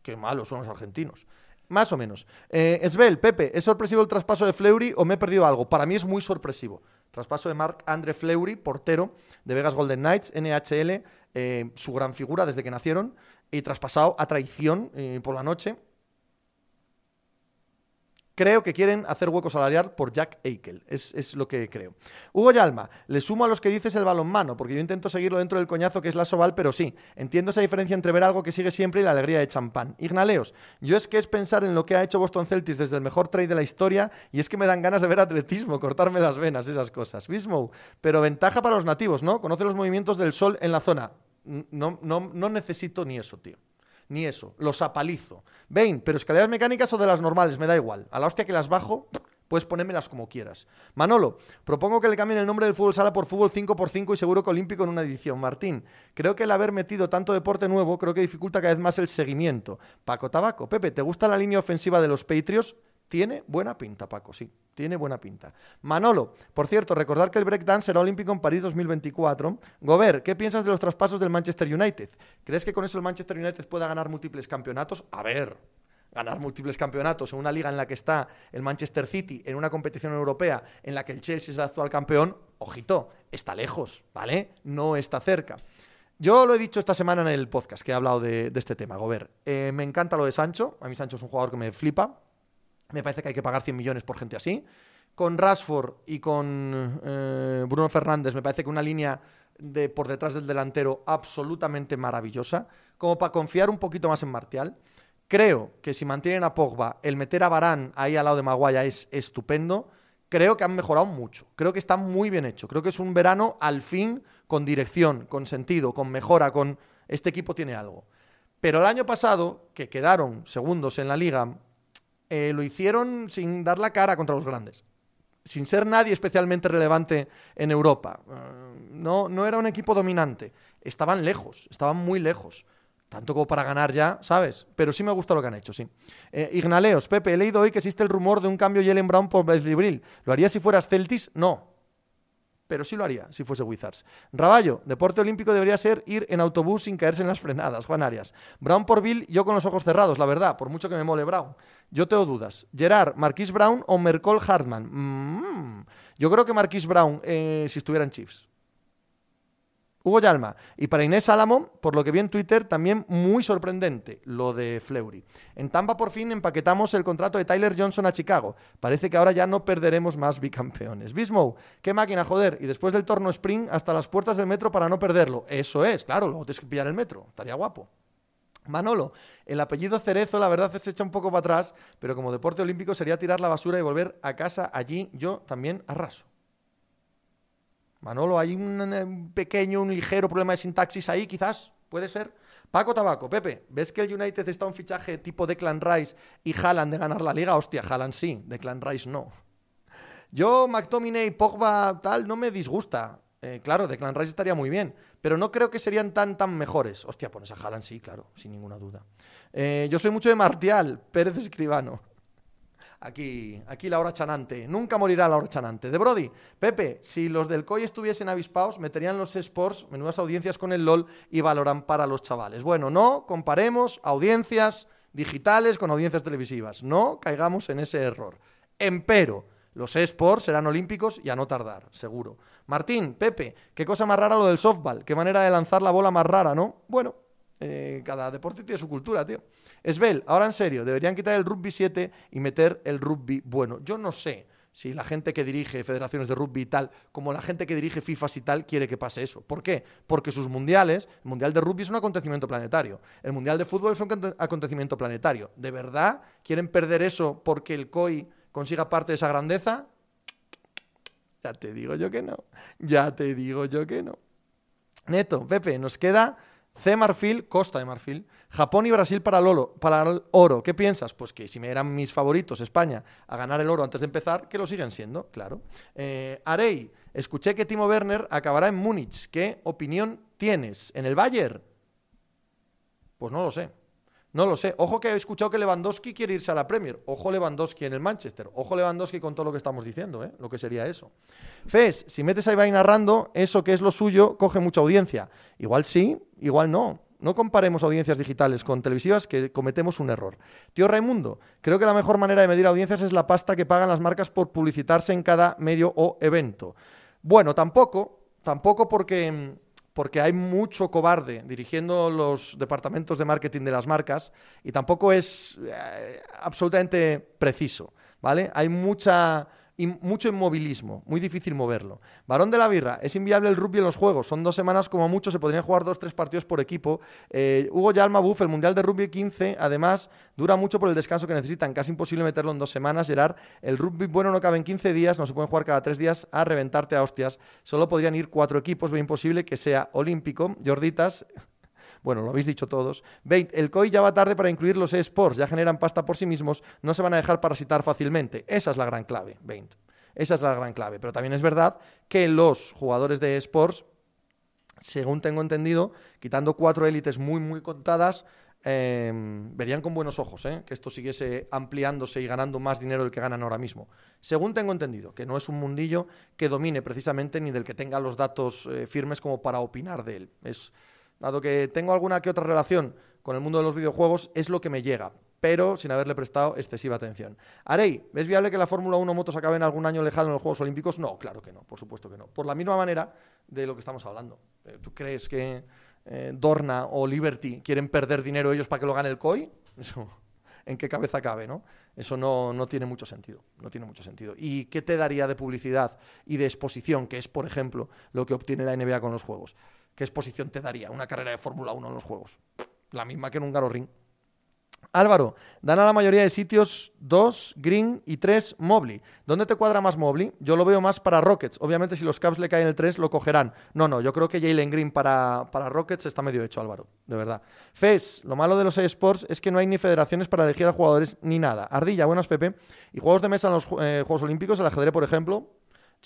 Qué malos son los argentinos. Más o menos. Eh, Esbel, Pepe, ¿es sorpresivo el traspaso de Fleury o me he perdido algo? Para mí es muy sorpresivo. Traspaso de Marc André Fleury, portero de Vegas Golden Knights, NHL, eh, su gran figura desde que nacieron y traspasado a traición eh, por la noche. Creo que quieren hacer hueco salarial por Jack Eichel. Es, lo que creo. Hugo Yalma, le sumo a los que dices el balonmano, porque yo intento seguirlo dentro del coñazo que es la Soval, pero sí, entiendo esa diferencia entre ver algo que sigue siempre y la alegría de champán. Ignaleos, yo es que es pensar en lo que ha hecho Boston Celtics desde el mejor trade de la historia y es que me dan ganas de ver atletismo, [laughs] cortarme las venas, esas cosas. Bismo, pero ventaja para los nativos, ¿no? Conoce los movimientos del sol en la zona no, no, no necesito ni eso, tío. Ni eso. Los apalizo. Vein, pero escaleras mecánicas o de las normales, me da igual. A la hostia que las bajo, puedes ponérmelas como quieras. Manolo, propongo que le cambien el nombre del fútbol sala por fútbol 5x5 y seguro que olímpico en una edición. Martín, creo que el haber metido tanto deporte nuevo creo que dificulta cada vez más el seguimiento. Paco Tabaco, Pepe, ¿te gusta la línea ofensiva de los Patriots? Tiene buena pinta, Paco, sí. Tiene buena pinta. Manolo, por cierto, recordar que el breakdance será olímpico en París 2024. Gober, ¿qué piensas de los traspasos del Manchester United? ¿Crees que con eso el Manchester United pueda ganar múltiples campeonatos? A ver, ganar múltiples campeonatos en una liga en la que está el Manchester City, en una competición europea en la que el Chelsea es el actual campeón, ojito, está lejos, ¿vale? No está cerca. Yo lo he dicho esta semana en el podcast que he hablado de, este tema, Gober. Eh, me encanta lo de Sancho. A mí Sancho es un jugador que me flipa. Me parece que hay que pagar 100 millones por gente así. Con Rashford y con eh, Bruno Fernández me parece que una línea de por detrás del delantero absolutamente maravillosa, como para confiar un poquito más en Martial. Creo que si mantienen a Pogba, el meter a Barán ahí al lado de Maguaya es estupendo. Creo que han mejorado mucho. Creo que está muy bien hecho. Creo que es un verano al fin con dirección, con sentido, con mejora, con este equipo tiene algo. Pero el año pasado, que quedaron segundos en la liga, eh, lo hicieron sin dar la cara contra los grandes, sin ser nadie especialmente relevante en Europa. Eh, no, no era un equipo dominante, estaban lejos, estaban muy lejos. Tanto como para ganar ya, ¿sabes? Pero sí me gusta lo que han hecho, sí. Eh, Ignaleos, Pepe, he leído hoy que existe el rumor de un cambio Jalen Brown por Bradley Brill. ¿Lo haría si fueras Celtis? No. Pero sí lo haría si fuese Wizards. Raballo, deporte olímpico debería ser ir en autobús sin caerse en las frenadas. Juan Arias. Brown por Bill, yo con los ojos cerrados, la verdad, por mucho que me mole Brown. Yo tengo dudas. Gerard, Marquis Brown o Mercol Hartman. Mm, yo creo que Marquis Brown eh, si estuvieran Chiefs. Hugo Yalma. Y para Inés Álamo, por lo que vi en Twitter, también muy sorprendente lo de Fleury. En Tampa por fin empaquetamos el contrato de Tyler Johnson a Chicago. Parece que ahora ya no perderemos más bicampeones. Bismo, qué máquina, joder. Y después del torno Spring hasta las puertas del metro para no perderlo. Eso es, claro, luego tienes que pillar el metro. Estaría guapo. Manolo, el apellido Cerezo la verdad se echa un poco para atrás, pero como deporte olímpico sería tirar la basura y volver a casa allí yo también arraso. Manolo, hay un, pequeño, un ligero problema de sintaxis ahí, quizás, puede ser. Paco Tabaco, Pepe, ¿ves que el United está un fichaje tipo Declan Rice y Haaland de ganar la liga? Hostia, Haaland sí, Declan Rice no. Yo, McTominay, Pogba, tal, no me disgusta. Eh, claro, Declan Rice estaría muy bien, pero no creo que serían tan, tan mejores. Hostia, pones a Haaland sí, claro, sin ninguna duda. Eh, yo soy mucho de Martial, Pérez Escribano. Aquí, aquí la hora chanante. Nunca morirá la hora chanante. De Brody, Pepe, si los del COI estuviesen avispados, meterían los sports, menudas audiencias con el LOL y valoran para los chavales. Bueno, no comparemos audiencias digitales con audiencias televisivas. No caigamos en ese error. Empero, los esports serán olímpicos y a no tardar, seguro. Martín, Pepe, qué cosa más rara lo del softball. Qué manera de lanzar la bola más rara, ¿no? Bueno, eh, cada deporte tiene su cultura, tío. Esbel, ahora en serio, deberían quitar el rugby 7 y meter el rugby bueno. Yo no sé si la gente que dirige federaciones de rugby y tal, como la gente que dirige FIFA y tal, quiere que pase eso. ¿Por qué? Porque sus mundiales, el mundial de rugby es un acontecimiento planetario, el mundial de fútbol es un acontecimiento planetario. ¿De verdad quieren perder eso porque el COI consiga parte de esa grandeza? Ya te digo yo que no. Ya te digo yo que no. Neto, Pepe, nos queda C Marfil, Costa de Marfil, Japón y Brasil para el, oro, para el oro. ¿Qué piensas? Pues que si me eran mis favoritos España a ganar el oro antes de empezar, que lo siguen siendo, claro. Eh, Arey, escuché que Timo Werner acabará en Múnich. ¿Qué opinión tienes? ¿En el Bayern? Pues no lo sé. No lo sé. Ojo que he escuchado que Lewandowski quiere irse a la Premier. Ojo Lewandowski en el Manchester. Ojo Lewandowski con todo lo que estamos diciendo, ¿eh? lo que sería eso. Fes, si metes a Ibai narrando, eso que es lo suyo coge mucha audiencia. Igual sí, igual no. No comparemos audiencias digitales con televisivas que cometemos un error. Tío Raimundo, creo que la mejor manera de medir audiencias es la pasta que pagan las marcas por publicitarse en cada medio o evento. Bueno, tampoco, tampoco porque mm, porque hay mucho cobarde dirigiendo los departamentos de marketing de las marcas y tampoco es eh, absolutamente preciso, ¿vale? Hay mucha mucho inmovilismo, muy difícil moverlo. Varón de la Birra, es inviable el rugby en los juegos, son dos semanas como mucho, se podrían jugar dos, tres partidos por equipo. Eh, Hugo Yalma Buff, el Mundial de Rugby 15, además, dura mucho por el descanso que necesitan, casi imposible meterlo en dos semanas. Gerard, el rugby bueno no cabe en 15 días, no se pueden jugar cada tres días a reventarte a hostias, solo podrían ir cuatro equipos, ve imposible que sea olímpico. Jorditas, bueno, lo habéis dicho todos. Veint, el COI ya va tarde para incluir los eSports, ya generan pasta por sí mismos, no se van a dejar parasitar fácilmente. Esa es la gran clave, Veint. Esa es la gran clave. Pero también es verdad que los jugadores de eSports, según tengo entendido, quitando cuatro élites muy, muy contadas, em, verían con buenos ojos ¿eh? que esto siguiese ampliándose y ganando más dinero del que ganan ahora mismo. Según tengo entendido, que no es un mundillo que domine precisamente ni del que tenga los datos eh, firmes como para opinar de él. Es dado que tengo alguna que otra relación con el mundo de los videojuegos, es lo que me llega, pero sin haberle prestado excesiva atención. Arey, ¿ves viable que la Fórmula 1 motos acabe en algún año lejano en los Juegos Olímpicos? No, claro que no, por supuesto que no. Por la misma manera de lo que estamos hablando. Eh, ¿Tú crees que eh, Dorna o Liberty quieren perder dinero ellos para que lo gane el COI? [laughs] Eso, ¿En qué cabeza cabe, no? Eso no, no tiene mucho sentido. No tiene mucho sentido. ¿Y qué te daría de publicidad y de exposición, que es, por ejemplo, lo que obtiene la NBA con los juegos? ¿Qué exposición te daría una carrera de Fórmula 1 en los juegos? La misma que en un Garo Ring. Álvaro, dan a la mayoría de sitios 2 Green y 3 Mobley. ¿Dónde te cuadra más Mobley? Yo lo veo más para Rockets. Obviamente, si los Cavs le caen el 3, lo cogerán. No, no, yo creo que Jalen Green para, para Rockets está medio hecho, Álvaro, de verdad. Fes, lo malo de los eSports es que no hay ni federaciones para elegir a jugadores ni nada. Ardilla, buenas, Pepe. Y juegos de mesa en los eh, Juegos Olímpicos, el ajedrez, por ejemplo,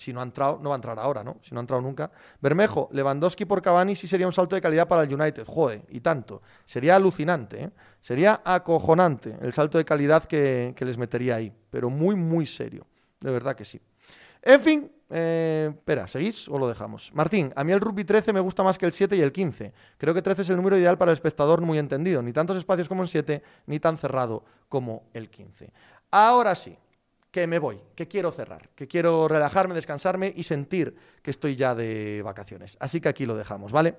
si no ha entrado, no va a entrar ahora, ¿no? Si no ha entrado nunca. Bermejo, Lewandowski por Cavani sí sería un salto de calidad para el United. Joder, y tanto. Sería alucinante, ¿eh? Sería acojonante el salto de calidad que, les metería ahí. Pero muy, muy serio. De verdad que sí. En fin, Eh, espera, ¿seguís o lo dejamos? Martín, a mí el rugby 13 me gusta más que el 7 y el 15. Creo que 13 es el número ideal para el espectador muy entendido. Ni tantos espacios como el 7, ni tan cerrado como el 15. Ahora sí, que me voy, que quiero cerrar, que quiero relajarme, descansarme y sentir que estoy ya de vacaciones. Así que aquí lo dejamos, ¿vale?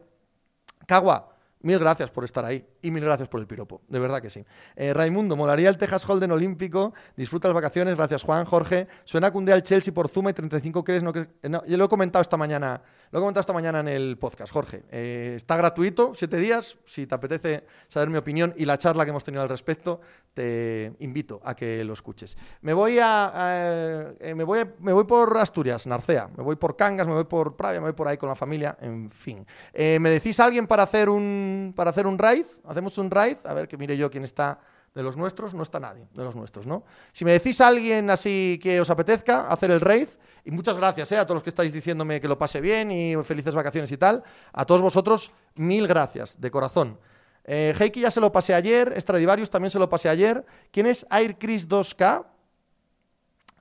Cagua, Mil gracias por estar ahí y mil gracias por el piropo, de verdad que sí. Eh, Raimundo, molaría el Texas Holden Olímpico, disfruta las vacaciones, gracias Juan, Jorge. Suena que un día el Chelsea por Zuma y 35 crees, no, no, yo lo he comentado esta mañana, lo he comentado esta mañana en el podcast, Jorge. Eh, está gratuito, siete días, si te apetece saber mi opinión y la charla que hemos tenido al respecto, te invito a que lo escuches. Me voy a, eh, me voy, me voy por Asturias, Narcea, me voy por Cangas, me voy por Pravia, me voy por ahí con la familia, en fin. ¿Me decís alguien para hacer un para hacer un raid. Hacemos un raid, a ver que mire yo quién está de los nuestros. No está nadie de los nuestros, ¿no? Si me decís a alguien así que os apetezca hacer el raid, y muchas gracias ¿eh? a todos los que estáis diciéndome que lo pase bien y felices vacaciones y tal. A todos vosotros, mil gracias, de corazón. Eh, Heiki ya se lo pasé ayer, Stradivarius también se lo pasé ayer. ¿Quién es AirCris 2K?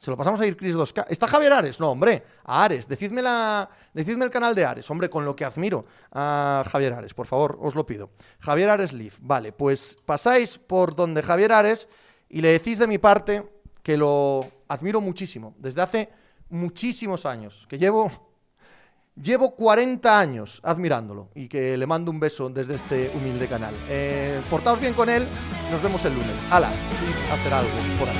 Se lo pasamos a ir Chris 2K. ¿Está Javier Ares? No, hombre, a Ares. Decidme, la, decidme el canal de Ares, hombre, con lo que admiro a Javier Ares, por favor, os lo pido. Javier Ares Leaf. Vale, pues pasáis por donde Javier Ares y le decís de mi parte que lo admiro muchísimo, desde hace muchísimos años, que llevo, llevo 40 años admirándolo y que le mando un beso desde este humilde canal. Eh, portaos bien con él, nos vemos el lunes. Ala, y hacer algo por ahí.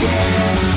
Yeah.